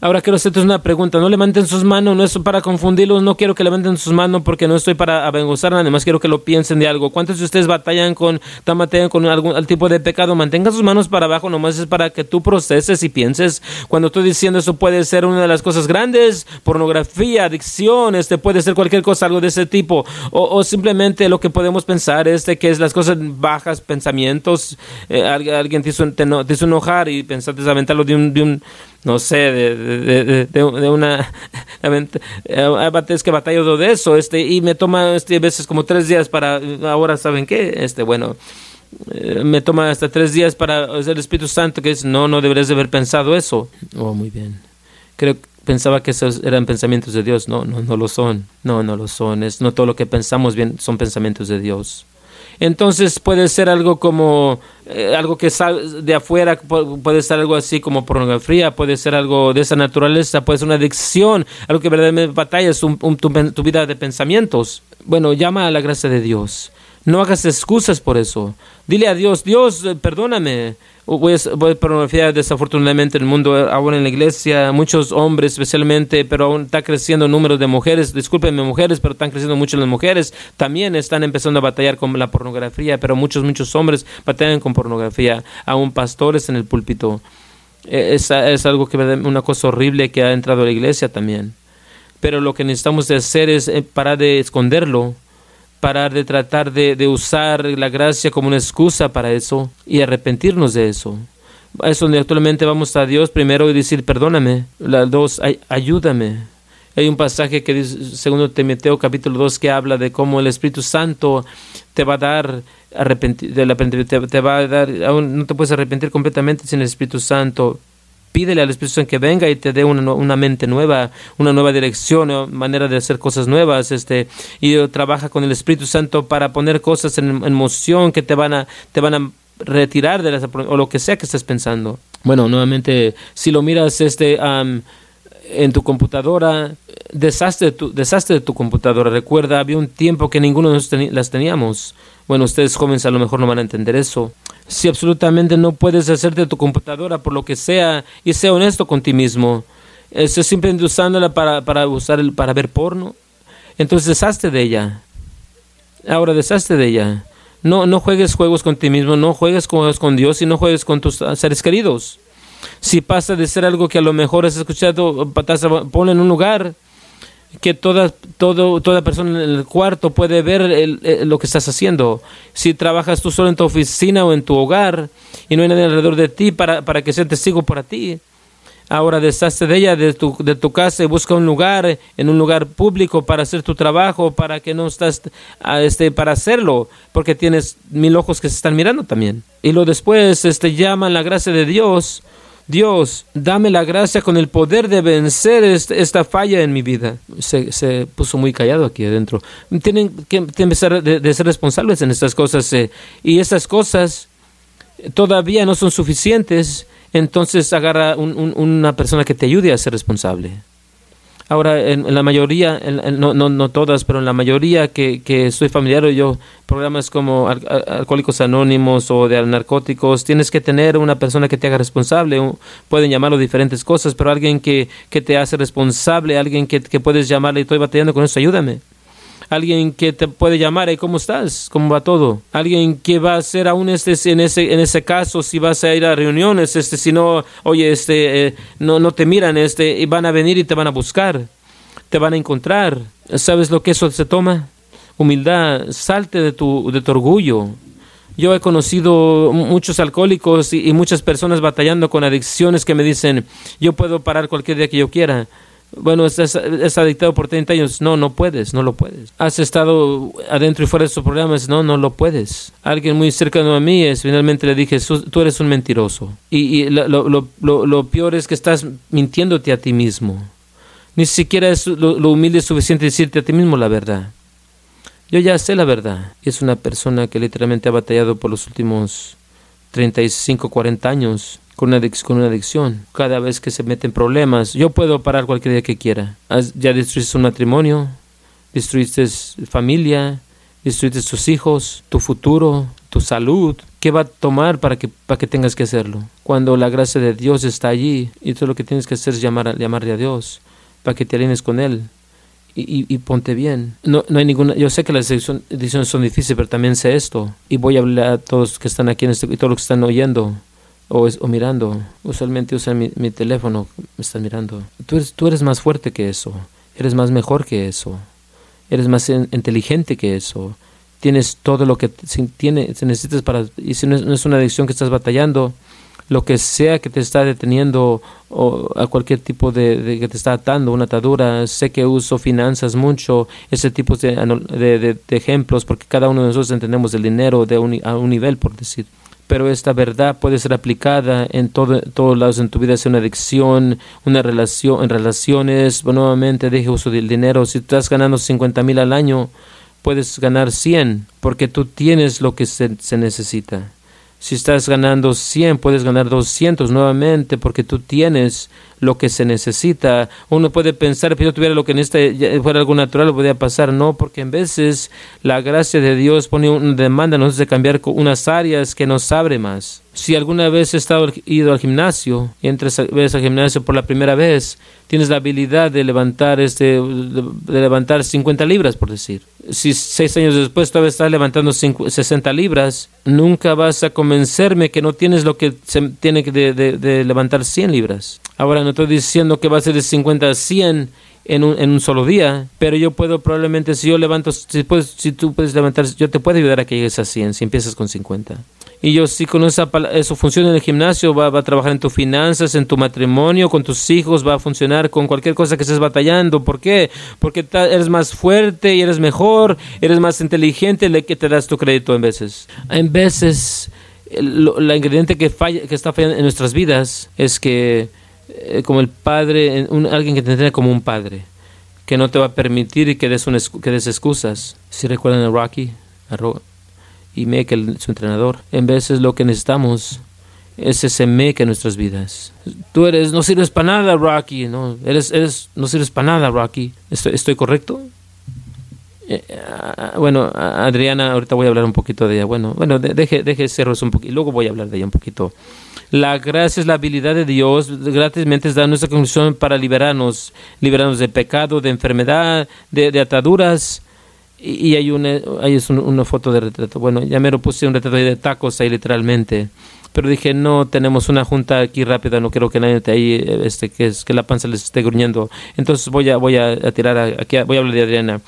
[SPEAKER 2] Ahora quiero hacerte una pregunta. No levanten sus manos, no es para confundirlos. No quiero que levanten sus manos porque no estoy para avergonzar nada más. Quiero que lo piensen de algo. ¿Cuántos de ustedes batallan con, batallan con algún tipo de pecado? Mantengan sus manos para abajo. Nomás es para que tú proceses y pienses. Cuando estoy diciendo eso puede ser una de las cosas grandes. Pornografía, adicción, este puede ser cualquier cosa, algo de ese tipo. O, simplemente lo que podemos pensar es de que es las cosas bajas, pensamientos. Eh, alguien te hizo, te, hizo, enojar y pensaste aventarlo de un, de un no sé, de, de, de, una... es que batallo de eso, este, y me toma este, a veces como tres días para... Ahora, ¿saben qué? Este, bueno, eh, me toma hasta tres días para el Espíritu Santo que es, no, no deberías de haber pensado eso. Oh, muy bien. Creo que pensaba que esos eran pensamientos de Dios. No, no, no lo son. No, no lo son. Es, no todo lo que pensamos bien son pensamientos de Dios. Entonces puede ser algo como eh, algo que sale de afuera, puede ser algo así como pornografía, puede ser algo de esa naturaleza, puede ser una adicción, algo que verdaderamente batalla es tu, tu vida de pensamientos. Bueno, llama a la gracia de Dios. No hagas excusas por eso. Dile a Dios, Dios, eh, perdóname. Voy a, voy desafortunadamente en el mundo, eh, ahora en la iglesia, muchos hombres especialmente, pero aún está creciendo el número de mujeres, discúlpenme mujeres, pero están creciendo mucho las mujeres, también están empezando a batallar con la pornografía, pero muchos, muchos hombres batallan con pornografía, aún pastores en el púlpito. E, es, es algo que una cosa horrible que ha entrado a la iglesia también. Pero lo que necesitamos hacer es eh, parar de esconderlo parar de tratar de, usar la gracia como una excusa para eso y arrepentirnos de eso. Es donde actualmente vamos a Dios primero y decir, perdóname. La dos, ayúdame. Hay un pasaje que dice, segundo Timoteo capítulo 2, que habla de cómo el Espíritu Santo te va a dar arrepentir, te, te va a dar, no te puedes arrepentir completamente sin el Espíritu Santo, pídele al Espíritu Santo que venga y te dé una, una mente nueva, una nueva dirección, manera de hacer cosas nuevas, este, y trabaja con el Espíritu Santo para poner cosas en, en moción que te van a, te van a retirar de las, o lo que sea que estés pensando. Bueno, nuevamente, si lo miras este, en tu computadora, deshazte, tu, deshazte de tu computadora. Recuerda, había un tiempo que ninguno de nosotros las teníamos. Bueno, ustedes jóvenes a lo mejor no van a entender eso. Si absolutamente no puedes hacerte tu computadora por lo que sea y sea honesto con ti mismo, es simplemente usándola para, para, usar para ver porno, entonces deshazte de ella. Ahora deshazte de ella. No, no juegues juegos con ti mismo, no juegues juegos con Dios y no juegues con tus seres queridos. Si pasa de ser algo que a lo mejor has escuchado, ponlo en un lugar que toda, todo, toda persona en el cuarto puede ver lo que estás haciendo. Si trabajas tú solo en tu oficina o en tu hogar y no hay nadie alrededor de ti para, para que sea testigo para ti, ahora deshazte de ella, de tu, de tu casa y busca un lugar, en un lugar público para hacer tu trabajo, para que no estás, este, para hacerlo, porque tienes mil ojos que se están mirando también. Y lo después, este, llaman la gracia de Dios Dios, dame la gracia con el poder de vencer esta falla en mi vida. Se, puso muy callado aquí adentro. Tienen que, empezar de, ser responsables en estas cosas. Eh, y estas cosas todavía no son suficientes. Entonces agarra una persona que te ayude a ser responsable. Ahora, en, la mayoría, no, no, no, todas, pero en la mayoría que, que soy familiar, yo, programas como Alcohólicos Anónimos o de narcóticos, tienes que tener una persona que te haga responsable. Pueden llamarlo diferentes cosas, pero alguien que, que te hace responsable, alguien que, que puedes llamarle, estoy batallando con eso, ayúdame alguien que te puede llamar, ¿cómo estás? ¿Cómo va todo? Alguien que va a ser aún este, en ese, en ese caso, si vas a ir a reuniones, este, si no, oye, este, eh, no, no te miran, este, y van a venir y te van a buscar, te van a encontrar. ¿Sabes lo que eso se toma? Humildad, salte de tu, de tu orgullo. Yo he conocido muchos alcohólicos y, y muchas personas batallando con adicciones que me dicen, yo puedo parar cualquier día que yo quiera bueno, estás, adictado por 30 años. No, no puedes, no lo puedes. Has estado adentro y fuera de estos programas. No, no lo puedes. Alguien muy cercano a mí es, finalmente le dije, tú eres un mentiroso. Y, lo, peor es que estás mintiéndote a ti mismo. Ni siquiera es lo, humilde suficiente decirte a ti mismo la verdad. Yo ya sé la verdad. Es una persona que literalmente ha batallado por los últimos 35, 40 años con una, con una adicción, cada vez que se meten problemas. Yo puedo parar cualquier día que quiera. Ya destruiste un matrimonio, destruiste familia, destruiste tus hijos, tu futuro, tu salud, ¿qué va a tomar para que, para que tengas que hacerlo? Cuando la gracia de Dios está allí y todo lo que tienes que hacer es llamar, llamarle a Dios para que te alines con Él y, y, ponte bien. No, no hay ninguna, yo sé que las decisiones son difíciles, pero también sé esto y voy a hablar a todos que están aquí en este, y todos los que están oyendo o, es, o mirando. Usualmente usan mi, mi, teléfono, me están mirando. Tú eres, tú eres más fuerte que eso, eres más mejor que eso, eres más inteligente que eso tienes todo lo que tiene, se necesitas para, y si no es, una adicción que estás batallando, lo que sea que te está deteniendo o a cualquier tipo de, que te está atando, una atadura, sé que uso finanzas mucho, ese tipo de, de, ejemplos, porque cada uno de nosotros entendemos el dinero de un, a un nivel, por decir. Pero esta verdad puede ser aplicada en todo, todos lados en tu vida, sea una adicción, una relación, en relaciones, nuevamente deje uso del dinero. Si estás ganando 50 mil al año, puedes ganar 100 porque tú tienes lo que se, se, necesita. Si estás ganando 100, puedes ganar 200 nuevamente porque tú tienes lo que se necesita. Uno puede pensar, si yo tuviera lo que en este fuera algo natural, lo podría pasar. No, porque en veces la gracia de Dios pone una demanda nosotros de cambiar unas áreas que nos abre más. Si alguna vez has estado, ido al gimnasio y entras ves al gimnasio por la primera vez, tienes la habilidad de levantar este de, levantar 50 libras por decir si seis años después todavía estás levantando 60 libras nunca vas a convencerme que no tienes lo que se tiene que de, de, levantar 100 libras ahora no estoy diciendo que va a ser de 50 a 100 en un, en un solo día, pero yo puedo probablemente, si yo levanto, si, puedes, si tú puedes levantar, yo te puedo ayudar a que llegues a 100 si empiezas con 50. Y yo sí con esa, eso funciona en el gimnasio, va, va, a trabajar en tus finanzas, en tu matrimonio, con tus hijos, va a funcionar con cualquier cosa que estés batallando. ¿Por qué? Porque eres más fuerte y eres mejor, eres más inteligente, le que te das tu crédito en veces. En veces, la ingrediente que, falla, que está fallando en nuestras vidas es que, eh, como el padre, un, alguien que te entiende como un padre, que no te va a permitir que des, un, que des excusas. Si recuerdan a Rocky, a y Meek, su entrenador. En veces lo que necesitamos es ese Meek en nuestras vidas. Tú eres, no sirves para nada, Rocky. No, eres, eres, no sirves para nada, Rocky. ¿Estoy, estoy correcto? Eh, ah, bueno, Adriana, ahorita voy a hablar un poquito de ella. Bueno, bueno, deje, deje cerros un poquito. Luego voy a hablar de ella un poquito. La gracia es la habilidad de Dios, gratismente da nuestra conclusión para liberarnos, liberarnos de pecado, de enfermedad, de, ataduras y, hay una, hay una foto de retrato. Bueno, ya me lo puse un retrato de tacos ahí literalmente. Pero dije, no, tenemos una junta aquí rápida, no quiero que nadie esté ahí, este, que, es, que la panza les esté gruñendo. Entonces voy a, voy a, tirar aquí, voy a hablar de Adriana.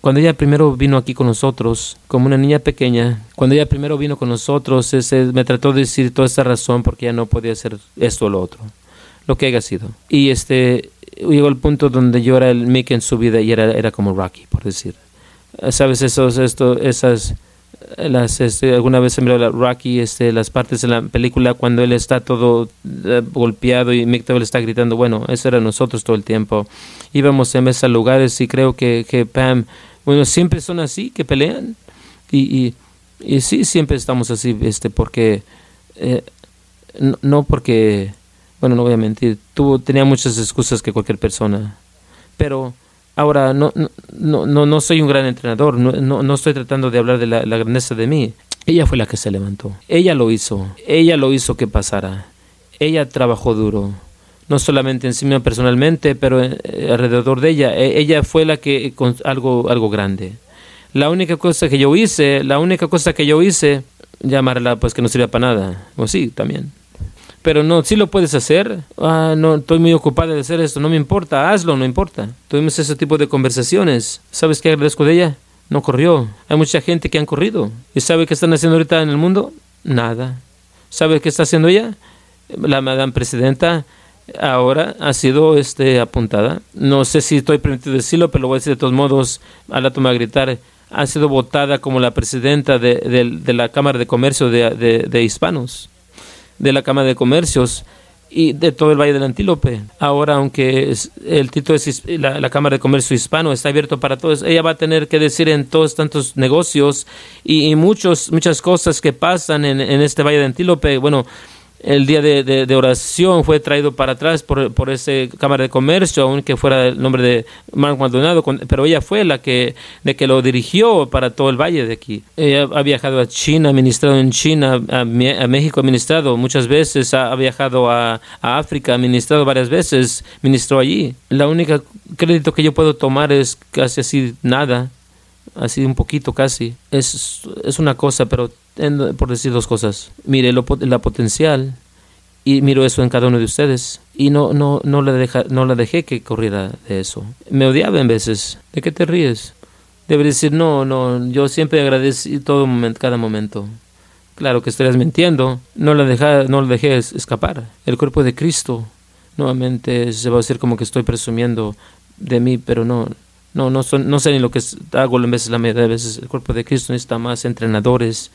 [SPEAKER 2] Cuando ella primero vino aquí con nosotros, como una niña pequeña, cuando ella primero vino con nosotros, ese, me trató de decir toda esa razón porque ella no podía hacer esto o lo otro, lo que haya sido. Y este, llegó el punto donde yo era el Mick en su vida y era, era como Rocky, por decir sabes esos esto esas las este, alguna vez se miró la Rocky este las partes de la película cuando él está todo eh, golpeado y le está gritando bueno eso era nosotros todo el tiempo. Íbamos en esos lugares y creo que, que Pam bueno siempre son así que pelean y, y, y sí siempre estamos así este porque eh, no, no, porque bueno no voy a mentir tuvo tenía muchas excusas que cualquier persona pero Ahora, no, no, no, no soy un gran entrenador, no, no, no estoy tratando de hablar de la, grandeza de mí. Ella fue la que se levantó. Ella lo hizo. Ella lo hizo que pasara. Ella trabajó duro. No solamente encima personalmente, pero eh, alrededor de ella. E, ella fue la que con algo, algo grande. La única cosa que yo hice, la única cosa que yo hice, llamarla pues que no sirve para nada. O sí, también pero no, si lo puedes hacer. Ah, no, estoy muy ocupada de hacer esto, no me importa, hazlo, no importa. Tuvimos ese tipo de conversaciones. ¿Sabes qué agradezco de ella? No corrió. Hay mucha gente que han corrido. ¿Y sabe qué están haciendo ahorita en el mundo? Nada. ¿Sabe qué está haciendo ella? La madame presidenta ahora ha sido este, apuntada. No sé si estoy permitido decirlo, pero lo voy a decir de todos modos. A la toma a gritar. Ha sido votada como la presidenta de, la Cámara de Comercio de Hispanos de la Cámara de Comercios y de todo el Valle del Antílope. Ahora, aunque el título es la, Cámara de Comercio Hispano está abierto para todos, ella va a tener que decir en todos tantos negocios y, muchos, muchas cosas que pasan en, este Valle del Antílope. Bueno, el día de, de, oración fue traído para atrás por, por ese Cámara de Comercio, aunque fuera el nombre de Mark Maldonado, pero ella fue la que, de que lo dirigió para todo el valle de aquí. Ella ha viajado a China, ha ministrado en China, a, México ha ministrado muchas veces, ha, viajado a, a, África, ha ministrado varias veces, ministró allí. La única crédito que yo puedo tomar es casi así nada, así un poquito casi. Es, es una cosa, pero por decir dos cosas. Mire lo, la potencial y miro eso en cada uno de ustedes y no no no le deja, no la dejé que corriera de eso. Me odiaba en veces. ¿De qué te ríes? Debe decir no, no. Yo siempre agradecí todo momento, cada momento. Claro que estarías mintiendo. No la dejé, no la dejé escapar. El cuerpo de Cristo. Nuevamente se va a decir como que estoy presumiendo de mí, pero no, no, no, son, no sé ni lo que hago en veces la mayoría de veces. El cuerpo de Cristo necesita más entrenadores,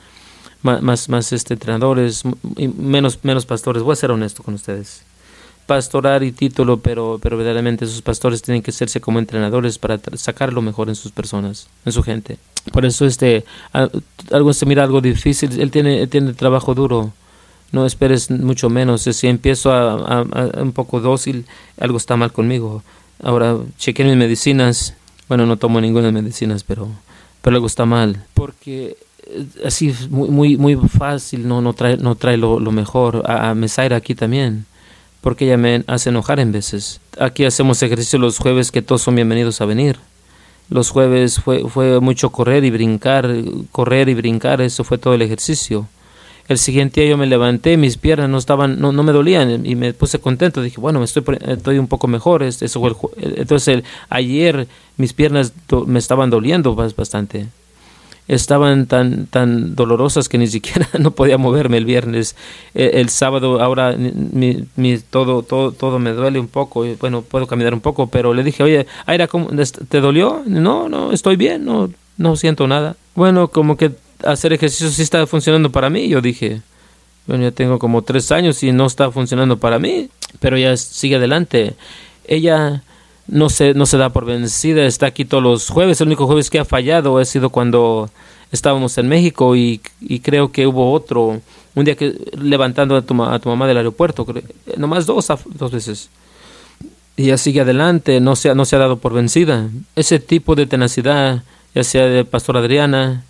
[SPEAKER 2] más, más, este, entrenadores, y menos, menos pastores. Voy a ser honesto con ustedes. Pastorar y título, pero, pero verdaderamente esos pastores tienen que serse como entrenadores para sacar lo mejor en sus personas, en su gente. Por eso este, algo se mira algo difícil, él tiene, tiene trabajo duro. No esperes mucho menos. Si empiezo a, un poco dócil, algo está mal conmigo. Ahora chequeé mis medicinas. Bueno, no tomo ninguna medicinas, pero, pero algo está mal. Porque así muy, muy, muy fácil, no, no trae, no trae lo, mejor. A, a Mesaira aquí también, porque ella me hace enojar en veces. Aquí hacemos ejercicio los jueves que todos son bienvenidos a venir. Los jueves fue, fue mucho correr y brincar, correr y brincar, eso fue todo el ejercicio. El siguiente día yo me levanté, mis piernas no estaban, no, no me dolían y me puse contento. Dije, bueno, me estoy, estoy un poco mejor. Eso entonces, ayer mis piernas me estaban doliendo bastante estaban tan, tan dolorosas que ni siquiera no podía moverme el viernes. E, el, sábado ahora mi, todo, todo, todo me duele un poco. Bueno, puedo caminar un poco, pero le dije, oye, Aira, ¿te dolió? No, no, estoy bien, no, no siento nada. Bueno, como que hacer ejercicio sí está funcionando para mí. Yo dije, bueno, ya tengo como tres años y no está funcionando para mí, pero ya sigue adelante. Ella no se, no se da por vencida, está aquí todos los jueves. El único jueves que ha fallado ha sido cuando estábamos en México y, creo que hubo otro, un día que levantando a tu, a tu mamá del aeropuerto, nomás dos, dos veces. Y ya sigue adelante, no se, no se ha dado por vencida. Ese tipo de tenacidad, ya sea de Pastor Adriana,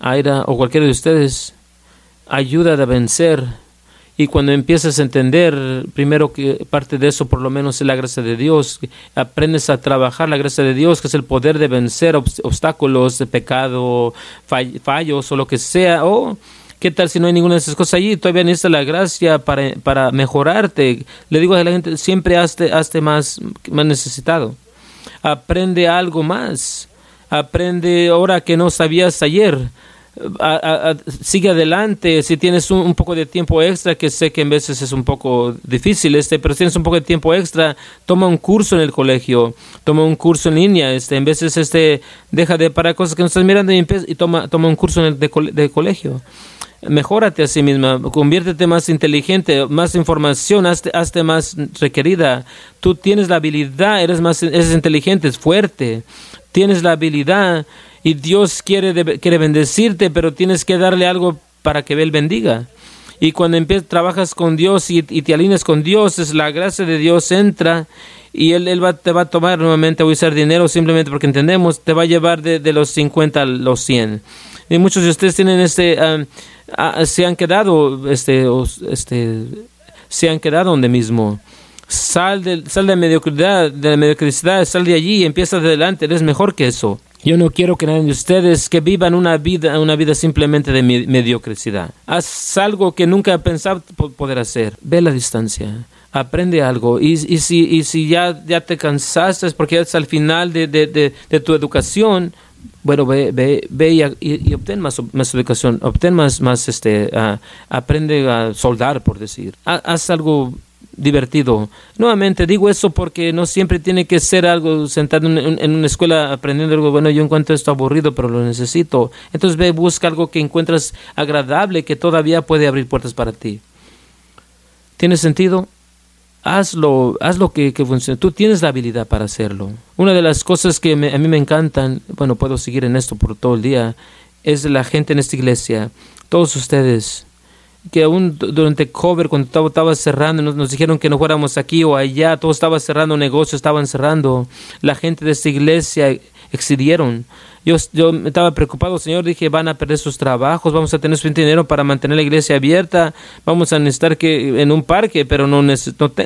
[SPEAKER 2] Aira o cualquiera de ustedes, ayuda a vencer y cuando empiezas a entender, primero que parte de eso por lo menos es la gracia de Dios, aprendes a trabajar la gracia de Dios, que es el poder de vencer obstáculos, pecado, fallos o lo que sea, o ¿Qué tal si no hay ninguna de esas cosas allí? Todavía necesitas la gracia para, para mejorarte. Le digo a la gente, siempre hazte, hazte más, más necesitado. Aprende algo más. Aprende ahora que no sabías ayer sigue adelante si tienes un, poco de tiempo extra que sé que en veces es un poco difícil este pero si tienes un poco de tiempo extra toma un curso en el colegio toma un curso en línea este en veces este deja de para cosas que no estás mirando y, y toma toma un curso en el de, colegio mejórate a sí misma, conviértete más inteligente, más información, hazte, hazte, más requerida. Tú tienes la habilidad, eres más eres inteligente, es fuerte, tienes la habilidad y Dios quiere, quiere bendecirte, pero tienes que darle algo para que Él bendiga. Y cuando empiezas, trabajas con Dios y, te alineas con Dios, es la gracia de Dios entra y Él, él va, te va a tomar nuevamente a usar dinero simplemente porque entendemos, te va a llevar de, de los 50 a los 100. Y muchos de ustedes tienen este, ah, se han quedado, este, este, se han quedado donde mismo. Sal de, sal de mediocridad, de mediocridad, sal de allí y empieza adelante, eres mejor que eso. Yo no quiero que nadie de ustedes que vivan una vida, una vida simplemente de mediocridad. Haz algo que nunca pensado poder hacer. Ve la distancia. Aprende algo. Y, y si, y si ya, ya te cansaste porque es al final de, de, de, tu educación, bueno, ve, ve, ve y, obtén más, más educación, obtén más, más este, uh, aprende a soldar, por decir. Haz algo divertido. Nuevamente digo eso porque no siempre tiene que ser algo sentado en, una escuela aprendiendo algo bueno. Yo encuentro esto aburrido, pero lo necesito. Entonces ve, busca algo que encuentras agradable, que todavía puede abrir puertas para ti. ¿Tiene sentido? Hazlo, haz lo que, que funcione. Tú tienes la habilidad para hacerlo. Una de las cosas que a mí me encantan, bueno, puedo seguir en esto por todo el día, es la gente en esta iglesia. Todos ustedes que aún durante cover, cuando todo estaba cerrando, nos, nos, dijeron que no fuéramos aquí o allá, todo estaba cerrando, negocios estaban cerrando, la gente de esta iglesia excedieron. Yo, yo estaba preocupado, Señor, dije, van a perder sus trabajos, vamos a tener suficiente dinero para mantener la iglesia abierta, vamos a necesitar que en un parque, pero no, no,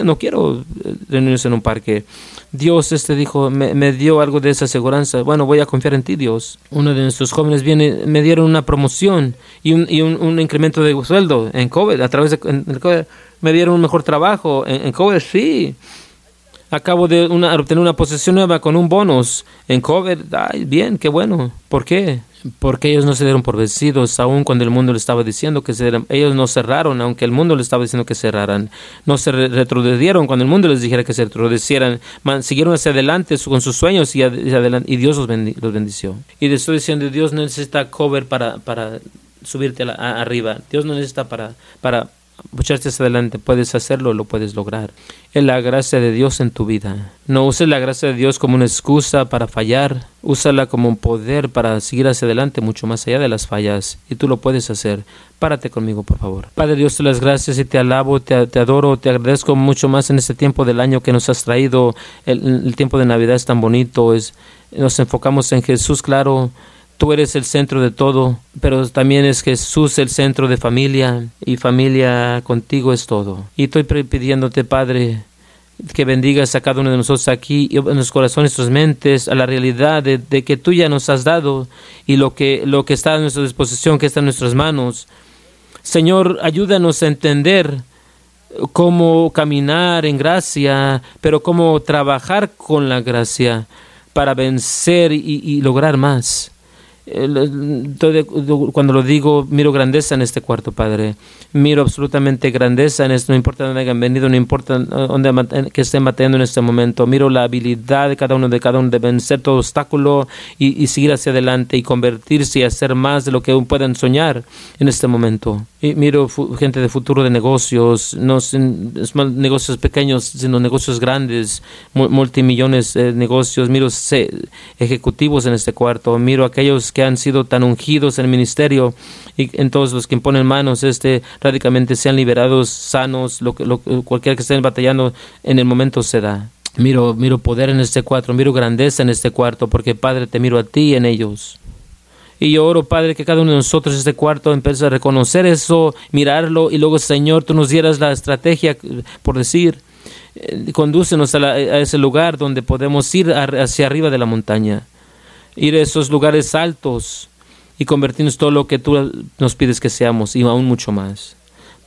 [SPEAKER 2] no quiero eh, reunirse en un parque. Dios este dijo, me, me, dio algo de esa aseguranza. Bueno, voy a confiar en ti, Dios. Uno de nuestros jóvenes viene, me dieron una promoción y un, y un, un incremento de sueldo en COVID, a través de en COVID. Me dieron un mejor trabajo en, en COVID, sí. Acabo de una, obtener una posesión nueva con un bonus en cover. Ay, bien, qué bueno. ¿Por qué? Porque ellos no se dieron por vencidos, aun cuando el mundo le estaba diciendo que se ellos no cerraron, aunque el mundo le estaba diciendo que cerraran. No se retrocedieron cuando el mundo les dijera que se retrocedieran. siguieron hacia adelante con sus sueños y, y Dios los, los, bendició. Y le estoy diciendo, Dios no necesita cover para, para subirte a a, arriba. Dios no necesita para, para echarte hacia adelante, puedes hacerlo, lo puedes lograr. Es la gracia de Dios en tu vida. No uses la gracia de Dios como una excusa para fallar, úsala como un poder para seguir hacia adelante mucho más allá de las fallas. Y tú lo puedes hacer. Párate conmigo, por favor. Padre Dios, te las gracias y te alabo, te, te, adoro, te agradezco mucho más en este tiempo del año que nos has traído. El, el tiempo de Navidad es tan bonito, es, nos enfocamos en Jesús, claro tú eres el centro de todo, pero también es Jesús el centro de familia y familia contigo es todo. Y estoy pidiéndote, Padre, que bendigas a cada uno de nosotros aquí, en los corazones, nuestras mentes, a la realidad de, que tú ya nos has dado y lo que, lo que está a nuestra disposición, que está en nuestras manos. Señor, ayúdanos a entender cómo caminar en gracia, pero cómo trabajar con la gracia para vencer y lograr más cuando lo digo, miro grandeza en este cuarto, Padre. Miro absolutamente grandeza en esto, no importa dónde hayan venido, no importa dónde que estén batallando en este momento. Miro la habilidad de cada uno de cada uno de vencer todo obstáculo y, y seguir hacia adelante y convertirse y hacer más de lo que aún puedan soñar en este momento. Y miro gente de futuro de negocios, no negocios pequeños, sino negocios grandes, multimillones de negocios. Miro ejecutivos en este cuarto. Miro aquellos que han sido tan ungidos en el ministerio y en todos los que imponen manos este radicalmente sean liberados sanos lo, lo, cualquiera que estén batallando en el momento se da. Miro miro poder en este cuarto miro grandeza en este cuarto porque padre te miro a ti en ellos. Y yo oro, Padre, que cada uno de nosotros en este cuarto empiece a reconocer eso, mirarlo, y luego, Señor, tú nos dieras la estrategia, por decir, eh, condúcenos a, la, a, ese lugar donde podemos ir hacia arriba de la montaña ir a esos lugares altos y convertirnos todo lo que tú nos pides que seamos y aún mucho más.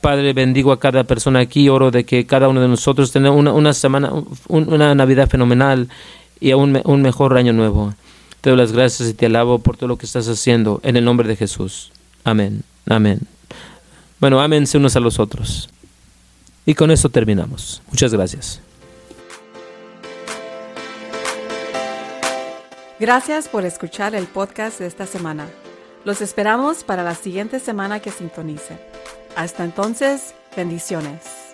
[SPEAKER 2] Padre, bendigo a cada persona aquí, oro de que cada uno de nosotros tenga una, una semana, una Navidad fenomenal y un, un mejor año nuevo. Te doy las gracias y te alabo por todo lo que estás haciendo en el nombre de Jesús. Amén. Amén. Bueno, ámense unos a los otros. Y con eso terminamos. Muchas gracias.
[SPEAKER 1] Gracias por escuchar el podcast de esta semana. Los esperamos para la siguiente semana que sintonice. Hasta entonces, bendiciones.